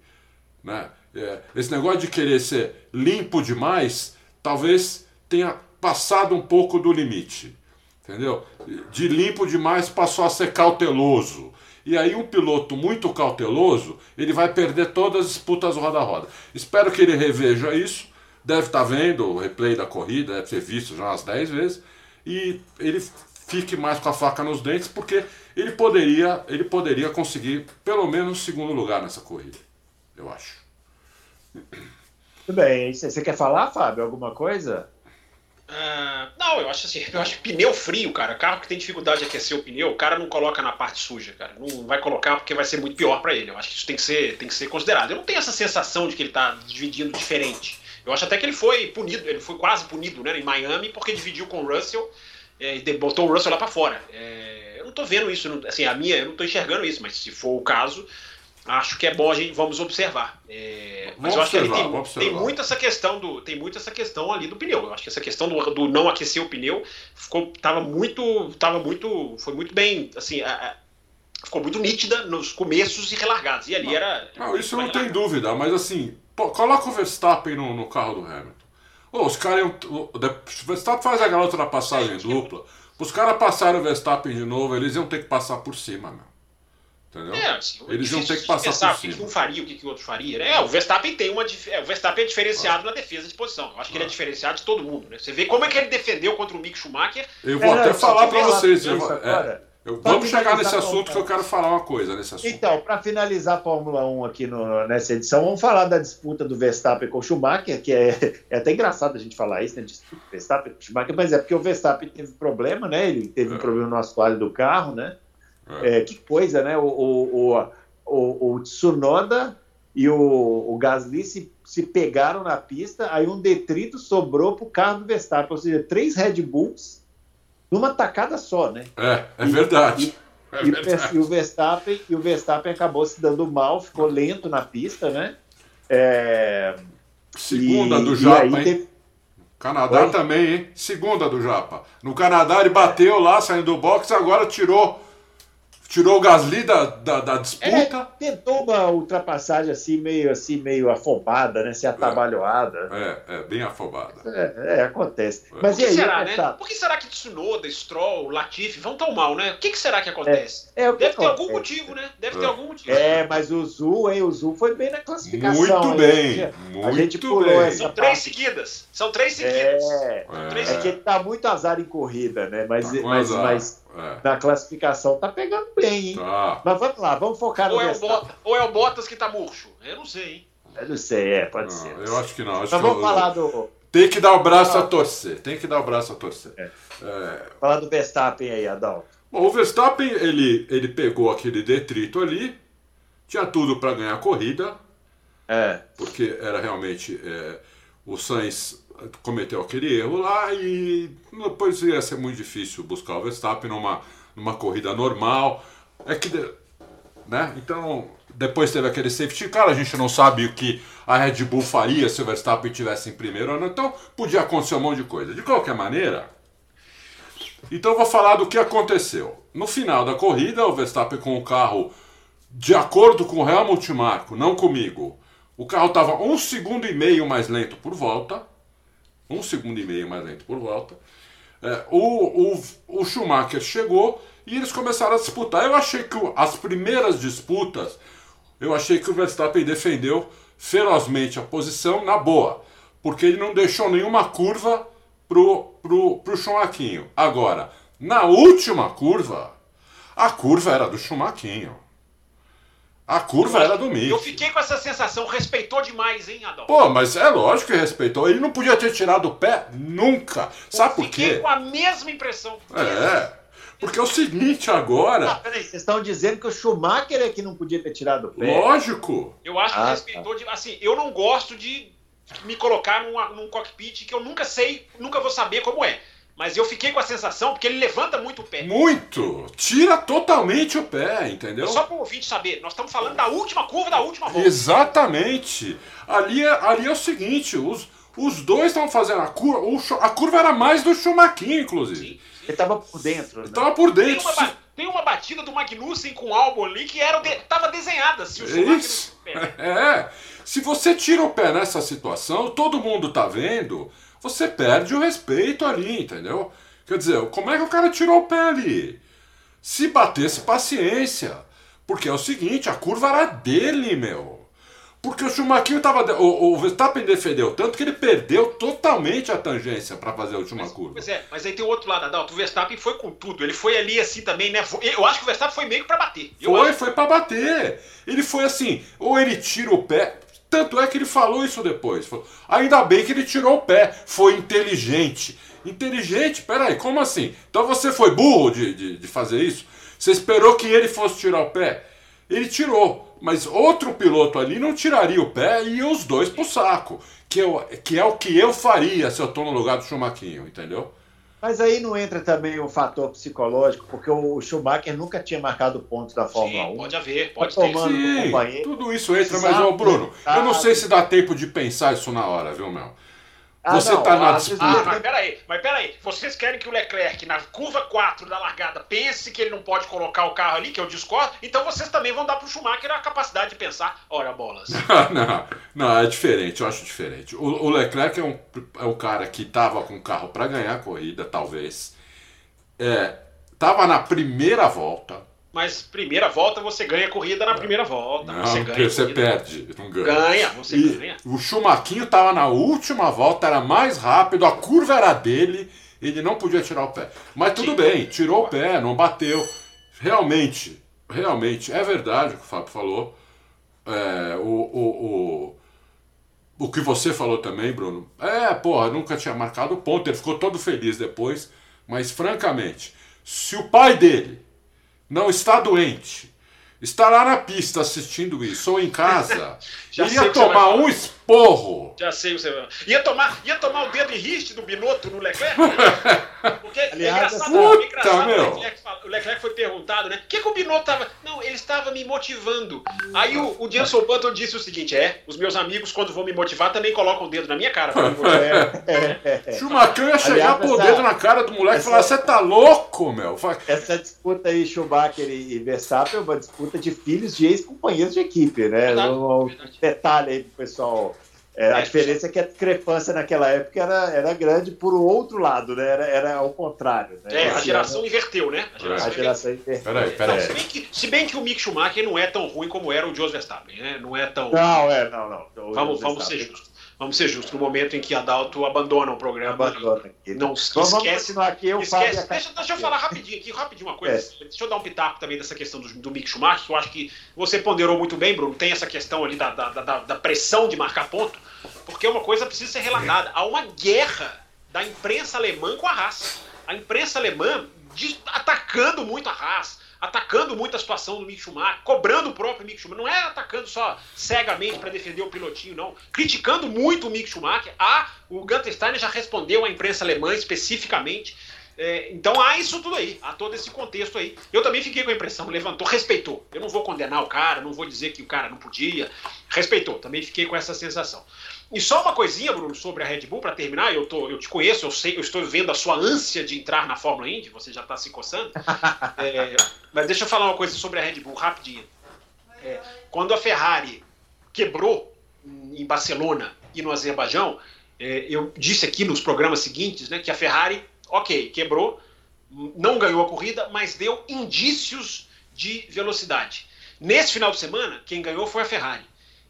Né? É, esse negócio de querer ser limpo demais, talvez tenha passado um pouco do limite. Entendeu? De limpo demais passou a ser cauteloso. E aí um piloto muito cauteloso, ele vai perder todas as disputas roda a roda. Espero que ele reveja isso. Deve estar tá vendo o replay da corrida, deve ter visto já umas 10 vezes. E ele fique mais com a faca nos dentes, porque ele poderia, ele poderia conseguir pelo menos segundo lugar nessa corrida, eu acho. Tudo bem. Você quer falar, Fábio, alguma coisa? Uh, não, eu acho assim, eu acho pneu frio, cara. Carro que tem dificuldade de aquecer o pneu, o cara não coloca na parte suja, cara. Não vai colocar porque vai ser muito pior para ele. Eu acho que isso tem que ser, tem que ser considerado. Eu não tenho essa sensação de que ele tá dividindo diferente. Eu acho até que ele foi punido, ele foi quase punido, né, em Miami, porque dividiu com o Russell é, e botou o Russell lá para fora. É, eu não tô vendo isso, não, assim, a minha, eu não tô enxergando isso, mas se for o caso, acho que é bom a gente vamos observar. É, mas eu acho que ele tem, tem muito essa questão do tem muito essa questão ali do pneu. Eu acho que essa questão do, do não aquecer o pneu ficou tava muito tava muito foi muito bem assim a, a, ficou muito nítida nos começos e relargados e ali não, era não isso não tem dúvida, mas assim pô, coloca o Verstappen no, no carro do Hamilton. Oh, os caras O Verstappen faz aquela ultrapassagem é, dupla. Os caras passaram o Verstappen de novo, eles iam ter que passar por cima, meu. Entendeu? É, assim, eles iam ter que passar pensar por cima. O que um faria, o que, o outro faria. Né? É, o Verstappen tem uma. É, o Verstappen é diferenciado ah. na defesa de posição. Eu acho que ah. ele é diferenciado de todo mundo. Né? Você vê como é que ele defendeu contra o Mick Schumacher. Eu vou é, até falar para vocês. Eu, é, eu, vamos chegar nesse assunto que eu quero falar uma coisa nesse assunto. Então, para finalizar a Fórmula 1 aqui no, nessa edição, vamos falar da disputa do Verstappen com o Schumacher, que é, é até engraçado a gente falar isso, né? Disputa Verstappen com o Schumacher, mas é porque o Verstappen teve problema, né? Ele teve é. um problema no assoalho do carro, né? É. é. que coisa, né? O, o, o, o, Tsunoda e o, o Gasly se, se pegaram na pista, aí um detrito sobrou para o carro do Verstappen, ou seja, três Red Bulls numa tacada só, né? É, é verdade. E, é e, verdade. e o Verstappen, e o Verstappen acabou se dando mal, ficou lento na pista, né? É, Segunda do Japa, aí hein? teve- Canadá Oi? também, hein? Segunda do Japa. No Canadá ele bateu lá, saindo do box, agora tirou tirou o Gasly da, da, da É, disputa. tentou uma ultrapassagem assim, meio assim, meio afobada, né? Se atabalhoada. É, é, bem afobada. É, é, acontece. É. Mas Por e que aí, será, né? Verstappen? Por que será que Tsunoda, Stroll, Latifi vão tão mal, né? O que, que será que acontece? É, o que Deve ter algum acontece? motivo, né? Deve É. ter algum motivo. É, mas o Zul, hein? O Zul foi bem na classificação. Muito bem, A muito gente pulou bem. essa São três parte. seguidas. São três seguidas. É, Três é que ele tá muito azar em corrida, né? Mas, Tá mas, azar. mas É, na classificação tá pegando bem, hein? tá. Mas vamos lá, vamos focar no Ou é, o Verstappen. Bottas, ou é o Bottas que tá murcho? Eu não sei, hein? Eu não sei, é, pode Não, ser. eu acho que não. Acho Mas que vamos o- falar do, Tem que dar o braço a torcer. Tem que dar o braço a torcer. É. É, falar do Verstappen aí, Adalto. Bom, o Verstappen ele, ele pegou aquele detrito ali, tinha tudo para ganhar a corrida, É, porque era realmente é, o Sainz cometeu aquele erro lá e depois ia ser muito difícil buscar o Verstappen numa, numa corrida normal. É que, né? Então depois teve aquele safety car, a gente não sabe o que a Red Bull faria se o Verstappen tivesse em primeiro não, então podia acontecer um monte de coisa. De qualquer maneira, então eu vou falar do que aconteceu. No final da corrida, o Verstappen com o carro de acordo com o Helmut Marko, não comigo, o carro estava um segundo e meio mais lento por volta. Um segundo e meio mais lento por volta. É, o, o, o Schumacher chegou e eles começaram a disputar. Eu achei que o- as primeiras disputas, eu achei que o Verstappen defendeu ferozmente a posição na boa, porque ele não deixou nenhuma curva pro, pro, pro Schumaquinho. Agora, na última curva, a curva era do Schumaquinho. A curva era do Mick. Eu fiquei com essa sensação, respeitou demais, hein, Adão? Pô, mas é lógico que respeitou. Ele não podia ter tirado o pé nunca. Sabe por Fiquei quê? com a mesma impressão. É. Porque é o seguinte agora. Ah, peraí, vocês estão dizendo que o Schumacher é que não podia ter tirado o pé. Lógico. Eu acho que Ah, respeitou de. Assim, eu não gosto de me colocar num, num cockpit que eu nunca sei, nunca vou saber como é. Mas eu fiquei com a sensação, porque ele levanta muito o pé. Muito. Tira totalmente o pé, entendeu? Só para o ouvinte saber, nós estamos falando da última curva da última volta. Exatamente. Ali é, ali é o seguinte: os, os dois estavam fazendo a curva. a curva era mais do Schumacher, inclusive. Sim, sim. Ele tava por dentro. Né? Ele tava por Tem, dentro. uma, ba- tem uma batida do Magnussen com o Albon ali que era, de, tava desenhada. Se o É Schumacher Isso. É. Se você tira o pé nessa situação, todo mundo tá vendo, você perde o respeito ali, entendeu? Quer dizer, como é que o cara tirou o pé ali? Se batesse paciência. Porque é o seguinte, a curva era dele, meu. Porque o Schumacher tava. O, o Verstappen defendeu tanto que ele perdeu totalmente a tangência para fazer a última curva. Pois é, mas aí tem o outro lado, Adalto. O Verstappen foi com tudo. Ele foi ali assim também, né? Eu acho que o Verstappen foi meio que pra bater. Eu Foi, acho. foi pra bater. Ele foi assim, ou ele tira o pé. Tanto é que ele falou isso depois. Falou, Ainda bem que ele tirou o pé. Foi inteligente. Inteligente? Peraí, como assim? Então você foi burro de, de, de fazer isso? Você esperou que ele fosse tirar o pé? Ele tirou. Mas outro piloto ali não tiraria o pé e os dois pro saco. Que, eu, que é o que eu faria se eu tô no lugar do Chumaquinho, entendeu? Mas aí não entra também um fator psicológico, porque o Schumacher nunca tinha marcado pontos da Fórmula Sim, 1. pode haver, pode Tá ter. tomando sim. tudo isso entra, mas, ô Bruno, eu não sei se dá tempo de pensar isso na hora, viu, meu? Ah, Você não, tá na vezes disputa. Ah, mas peraí, mas peraí. Vocês querem que o Leclerc, na curva 4 da largada, pense que ele não pode colocar o carro ali, que eu discordo, então vocês também vão dar pro Schumacher a capacidade de pensar, ora bolas. não, não, é diferente, eu acho diferente. O, o Leclerc é um, é um cara que tava com o carro para ganhar a corrida, talvez. É, tava na primeira volta. Mas primeira volta você ganha a corrida na primeira volta. Não, você ganha. você corrida. perde, não ganha. Ganha, você E ganha. o Chumaquinho tava na última volta, era mais rápido, a curva era dele, ele não podia tirar o pé. Mas tudo Sim. bem, tirou o pé, não bateu. Realmente, realmente, é verdade o que o Fábio falou. É, o, o, o, o que você falou também, Bruno. É, porra, nunca tinha marcado ponto, ele ficou todo feliz depois. Mas, francamente, se o pai dele não está doente. Está lá na pista assistindo isso, ou em casa, iria tomar um esporro. Já sei o que você vai ia tomar, ia tomar o dedo em riste do Binotto no Leclerc? Porque é Aliás, engraçado, puta, é engraçado meu. o, Leclerc, o Leclerc foi perguntado, né? O que, que o Binotto tava. Não, ele estava me motivando. Aí o, o Jenson Button disse o seguinte: é, os meus amigos, quando vão me motivar, também colocam o dedo na minha cara. me motivar. É, Schumacher ia chegar, Aliás, pôr o essa- dedo na cara do moleque e falar: Você tá louco, meu? Essa disputa aí, Schumacher e e Verstappen, é uma disputa de filhos de ex-companheiros de equipe, né? Verdade, Um verdade. detalhe aí pro pessoal. É, a diferença é que a discrepância naquela época era, era grande por o outro lado, né? Era, era ao contrário. Né? É, a geração ano, inverteu, né? A geração, a geração inverteu. Peraí, peraí. Não, se, bem que, se bem que o Mick Schumacher não é tão ruim como era o Jos Verstappen, né? Não é tão. Não, é, não, não. O Vamos, vamos ser justos. Vamos ser justos. No momento em que Adalto abandona o programa. Abandona aqui. Não Vamos, vamos esquece. continuar aqui. Eu Esquece. Deixa, deixa eu falar rapidinho aqui, rapidinho uma coisa. É. Deixa eu dar um pitaco também dessa questão do, do Mick Schumacher, que eu acho que você ponderou muito bem, Bruno. Tem essa questão ali da, da, da, da pressão de marcar ponto, porque uma coisa precisa ser relatada. Há uma guerra da imprensa alemã com a Haas. A imprensa alemã de- atacando muito a Haas, atacando muito a situação do Mick Schumacher, cobrando o próprio Mick Schumacher. Não é atacando só cegamente para defender o pilotinho, não. Criticando muito o Mick Schumacher. Ah, o Gunter Steiner já respondeu à imprensa alemã especificamente. É, então há isso tudo aí, há todo esse contexto aí. Eu também fiquei com a impressão, levantou, respeitou. Eu não vou condenar o cara, não vou dizer que o cara não podia. Respeitou, também fiquei com essa sensação. E só uma coisinha, Bruno, sobre a Red Bull, para terminar, eu, tô, eu te conheço, eu sei, eu estou vendo a sua ânsia de entrar na Fórmula Indy, você já está se coçando. É, mas deixa eu falar uma coisa sobre a Red Bull, rapidinho. É, quando a Ferrari quebrou em Barcelona e no Azerbaijão, é, eu disse aqui nos programas seguintes né, que a Ferrari, ok, quebrou, não ganhou a corrida, mas deu indícios de velocidade. Nesse final de semana, quem ganhou foi a Ferrari.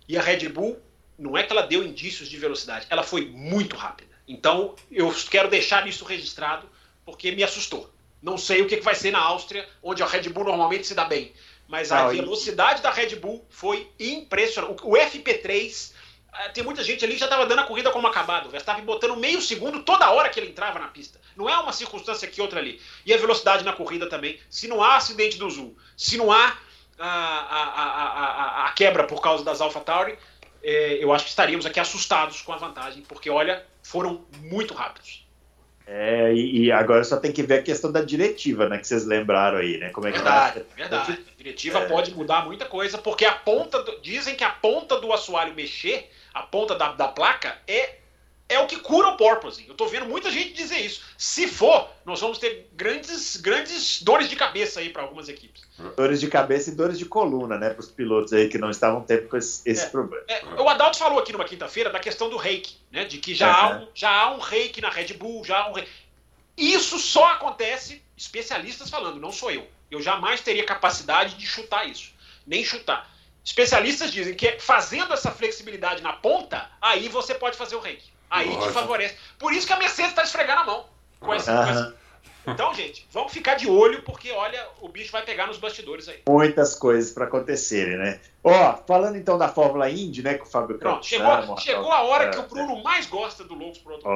E a Red Bull, não é que ela deu indícios de velocidade, ela foi muito rápida. Então, eu quero deixar isso registrado, porque me assustou. Não sei o que que vai ser na Áustria, onde a Red Bull normalmente se dá bem. Mas a e- velocidade da Red Bull foi impressionante. O o FP3, ah, tem muita gente ali que já estava dando a corrida como acabado. O Verstappen botando meio segundo toda hora que ele entrava na pista. Não é uma circunstância aqui outra ali. E a velocidade na corrida também. Se não há acidente do Zul, se não há a, a, a, a, a- a quebra por causa das AlphaTauri, eh, eu acho que estaríamos aqui assustados com a vantagem, porque olha, foram muito rápidos. É, e, e agora só tem que ver a questão da diretiva, né? Que vocês lembraram aí, né? Como é que Verdade, tá? verdade. A diretiva É. pode mudar muita coisa, porque a ponta. do- dizem que a ponta do assoalho mexer, a ponta da, da placa, é, é o que cura o porpoising. Eu tô vendo muita gente dizer isso. Se for, nós vamos ter grandes, grandes dores de cabeça aí para algumas equipes. Dores de cabeça e dores de coluna, né? Para os pilotos aí que não estavam tendo com esse, esse É. problema. É, o Adalto falou aqui numa quinta-feira da questão do reiki, né? De que já, É, há um, já há um reiki na Red Bull, já há um reiki. Isso só acontece, especialistas falando, não sou eu. Eu jamais teria capacidade de chutar isso. Nem chutar. Especialistas dizem que fazendo essa flexibilidade na ponta, aí você pode fazer o reiki. Aí te Lógico. favorece. Por isso que a Mercedes está esfregando a mão. Com essa, com essa-. Então, gente, vamos ficar de olho, porque olha, o bicho vai pegar nos bastidores aí. Muitas coisas para acontecerem, né? Ó, falando então da Fórmula Indy, né? Que o Fábio Pronto, chegou, chegou a hora é, que o Bruno mais gosta do Loucos por outro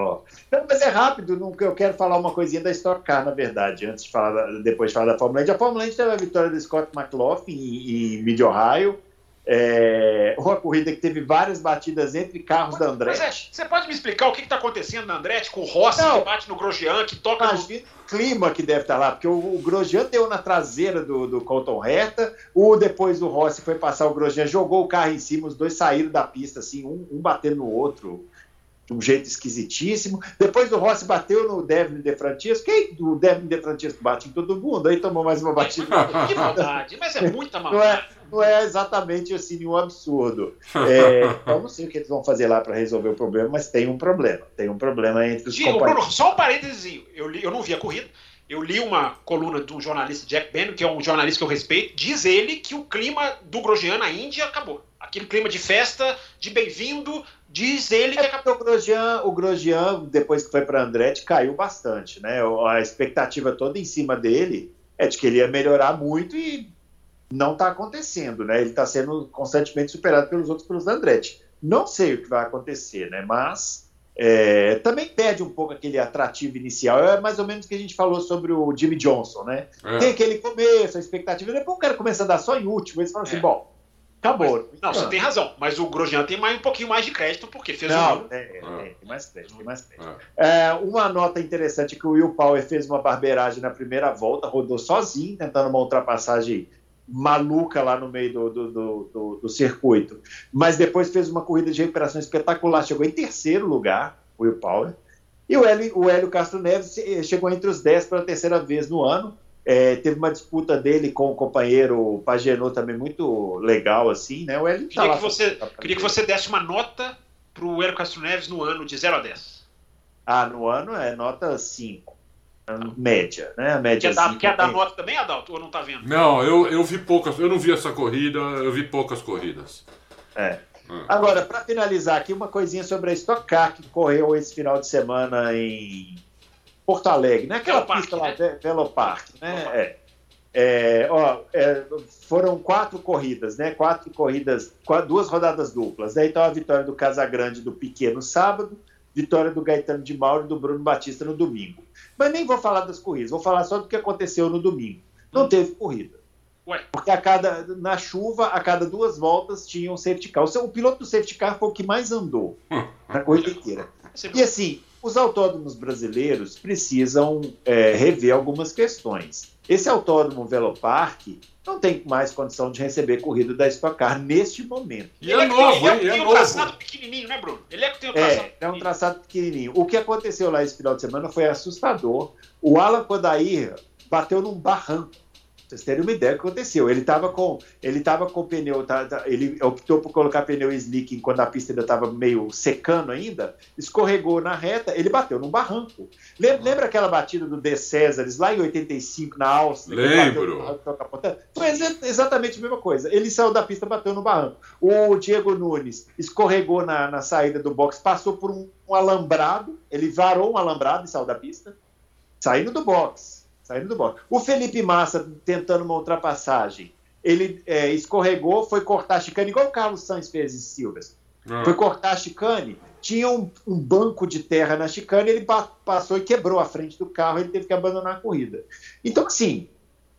não, mas é rápido, não, eu quero falar uma coisinha da Stock Car, na verdade, antes de falar, depois de falar da Fórmula Indy. A Fórmula Indy teve a vitória do Scott McLaughlin em, em Mid-Ohio, é, uma corrida que teve várias batidas entre carros da Mas é, Andretti. você pode me explicar o que está acontecendo na Andretti com o Rossi Não. que bate no Grosjean, que toca no. O clima que deve estar lá, porque o, o Grosjean deu na traseira do, do Colton Herta, o depois o Rossi foi passar o Grosjean, jogou o carro em cima, os dois saíram da pista, assim, um, um batendo no outro, de um jeito esquisitíssimo. Depois o Rossi bateu no Devin De Francisco, quem o Devin De Francisco bate em todo mundo, aí tomou mais uma batida. Que maldade, mas é muita Não maldade. é, não é exatamente assim um absurdo. É, eu não sei o que eles vão fazer lá para resolver o problema, mas tem um problema. Tem um problema entre os companheiros. Bruno, só um parênteses. Eu, li- eu não vi a corrida. Eu li uma coluna de um jornalista, Jack Bannon, que é um jornalista que eu respeito. Diz ele que o clima do Grosjean na Índia acabou. Aquele clima de festa, de bem-vindo, diz ele que É o Grosjean, o Grosjean, depois que foi para Andretti, caiu bastante, né? A expectativa toda em cima dele é de que ele ia melhorar muito e não está acontecendo, né? Ele está sendo constantemente superado pelos outros pelos Andretti. Não sei o que vai acontecer, né? Mas é, também perde um pouco aquele atrativo inicial. É mais ou menos o que a gente falou sobre o Jimmy Johnson, né? É. Tem aquele começo, a expectativa. Depois o cara começa a dar só em último. Eles falam assim: é. bom, acabou. Mas, não, você tem razão. Mas o Grosjean tem mais, um pouquinho mais de crédito, porque fez não, um. É, tem mais crédito, tem mais crédito. É, uma nota interessante é que o Will Power fez uma barbeiragem na primeira volta, rodou sozinho, tentando uma ultrapassagem maluca lá no meio do, do, do, do, circuito. Mas depois fez uma corrida de recuperação espetacular, chegou em terceiro lugar, o Will Power. E o Hélio, o Hélio Castro Neves chegou entre os 10 pela terceira vez no ano. É, teve uma disputa dele com o companheiro Pagenot também muito legal, assim, né? O Hélio queria, tá que você, queria que você desse uma nota para o Hélio Castro Neves no ano de 0 a 10. Ah, no ano é nota 5 média, né? A média quer, dar, quer dar nota também, Adalto, ou não tá vendo? Não, eu, eu vi poucas, eu não vi essa corrida, eu vi poucas corridas. É. Hum. Agora, para finalizar aqui, uma coisinha sobre a Stock Car que correu esse final de semana em Porto Alegre, né? Aquela Velo pista Parque, lá, né? Velo Parque, né? É. É, ó, é, foram quatro corridas, né? Quatro corridas, quatro, duas rodadas duplas. Né? Então a vitória do Casagrande do Piquet no sábado, vitória do Gaetano de Mauro e do Bruno Batista no domingo. Mas nem vou falar das corridas, vou falar só do que aconteceu no domingo. Não teve corrida. Ué. Porque a cada, na chuva, a cada duas voltas tinha um safety car. O, piloto do safety car foi o que mais andou na corrida inteira. E assim, os autódromos brasileiros precisam é, rever algumas questões. Esse autódromo Velopark não tem mais condição de receber corrida da Stock Car neste momento. E é, é novo, ele, é, é, é um novo. traçado pequenininho, né, Bruno? Ele é que tem um traçado é, é um traçado pequenininho. O que aconteceu lá esse final de semana foi assustador. O Alan Kodair bateu num barranco vocês terem uma ideia do que aconteceu. Ele estava com, ele tava com pneu, tá, tá, ele optou por colocar pneu slick quando a pista ainda estava meio secando ainda, escorregou na reta, ele bateu num barranco. Lembra, lembra aquela batida do De Césares lá em 85 na Áustria? Lembro. Foi exatamente a mesma coisa. Ele saiu da pista, bateu no barranco. O Diego Nunes escorregou na, na saída do box, passou por um, um alambrado, ele varou um alambrado e saiu da pista, saindo do box saindo do box. O Felipe Massa tentando uma ultrapassagem, ele é, escorregou, foi cortar a chicane, igual o Carlos Sainz fez em Silvers. Ah. Foi cortar a chicane, tinha um, um, banco de terra na chicane, ele passou e quebrou a frente do carro, ele teve que abandonar a corrida. Então, assim,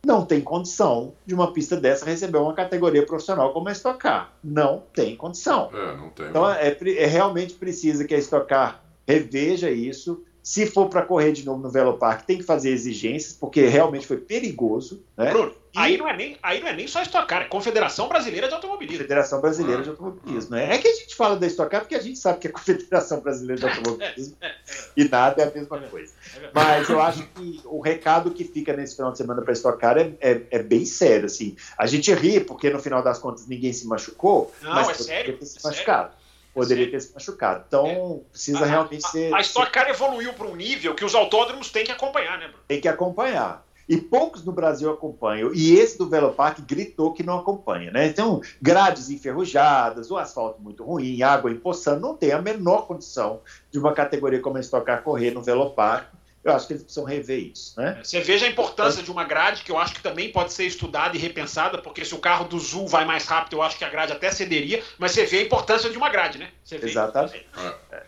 não tem condição de uma pista dessa receber uma categoria profissional como a Stock Car. Não tem condição. É, não tem. Então, é, é, realmente precisa que a Stock Car reveja isso, se for para correr de novo no Velopark, tem que fazer exigências, porque realmente foi perigoso. Né? Bruno, e... aí, não é nem, aí não é nem só Stock Car, é Confederação Brasileira de Automobilismo. Confederação Brasileira ah. de Automobilismo. Né? É que a gente fala da Stock Car porque a gente sabe que é Confederação Brasileira de Automobilismo é, é, é, e nada é a mesma coisa. Mas eu acho que o recado que fica nesse final de semana para a Stock Car é, é, é, bem sério. Assim. A gente ri porque no final das contas ninguém se machucou, não, mas é sério, se machucado. Sério poderia ter se machucado. Então, é. precisa a, realmente a, ser. A Stock Car evoluiu para um nível que os autódromos têm que acompanhar, né, Bruno? Tem que acompanhar. E poucos no Brasil acompanham. E esse do Velopark gritou que não acompanha, né? Então, grades enferrujadas, o asfalto muito ruim, água empoçando, não tem a menor condição de uma categoria como a Stock Car correr no Velopark eu acho que eles precisam rever isso. Né? Você veja a importância de uma grade, que eu acho que também pode ser estudada e repensada, porque se o carro do Zul vai mais rápido, eu acho que a grade até cederia, mas você vê a importância de uma grade, né? Exatamente. É.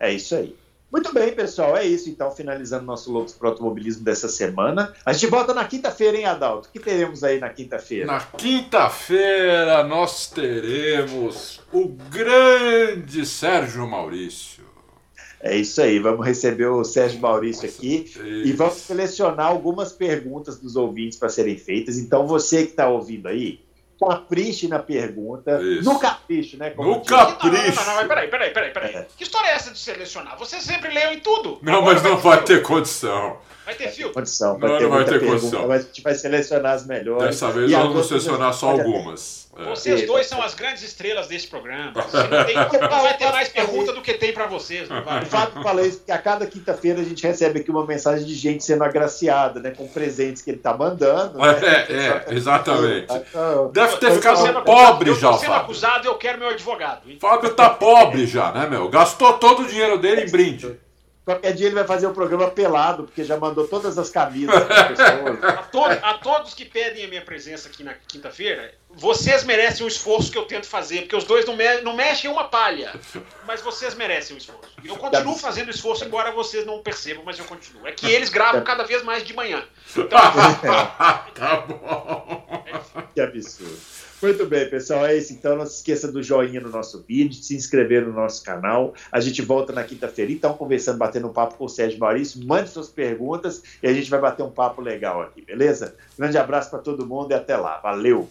é isso aí. Muito bem, pessoal. É isso, então, finalizando nosso Loucos para o Automobilismo dessa semana. A gente volta na quinta-feira, hein, Adalto? O que teremos aí na quinta-feira? Na quinta-feira nós teremos o grande Sérgio Maurício. É isso aí, vamos receber o Sérgio Maurício aqui e vamos selecionar algumas perguntas dos ouvintes para serem feitas. Então, você que está ouvindo aí, capriche na pergunta. Isso. No capricho, né? Como no capricho. Não, não, não, peraí, peraí, peraí, peraí. É. Que história é essa de selecionar? Você sempre leu em tudo. Não, Agora mas não vai, vai ter condição. Vai ter filtro? Condição, vai não, ter não vai ter pergunta, condição. Mas a gente vai selecionar as melhores. Dessa vez nós vamos selecionar só algumas. É. Vocês dois são as grandes estrelas desse programa. Não, tem, não vai ter mais pergunta do que tem para vocês. Não vai. O Fábio falou isso, porque a cada quinta-feira a gente recebe aqui uma mensagem de gente sendo agraciada, né? Com presentes que ele tá mandando. Né? É, é, exatamente. Então, Deve ter ficado pobre já, Fábio. Sendo acusado eu quero meu advogado. Fábio tá pobre já, né, meu? Gastou todo o dinheiro dele em brinde. Qualquer dia ele vai fazer o programa pelado, porque já mandou todas as camisas para pessoas. A, to a todos que pedem a minha presença aqui na quinta-feira, vocês merecem o esforço que eu tento fazer, porque os dois não, me não mexem uma palha. Mas vocês merecem o esforço. Eu continuo fazendo esforço, embora vocês não percebam, mas eu continuo. É que eles gravam cada vez mais de manhã. Então, tá bom. Que absurdo. Muito bem, pessoal. É isso. Então, não se esqueça do joinha no nosso vídeo, de se inscrever no nosso canal. A gente volta na quinta-feira, então, conversando, batendo um papo com o Sérgio Maurício. Mande suas perguntas e a gente vai bater um papo legal aqui, beleza? Grande abraço para todo mundo e até lá. Valeu!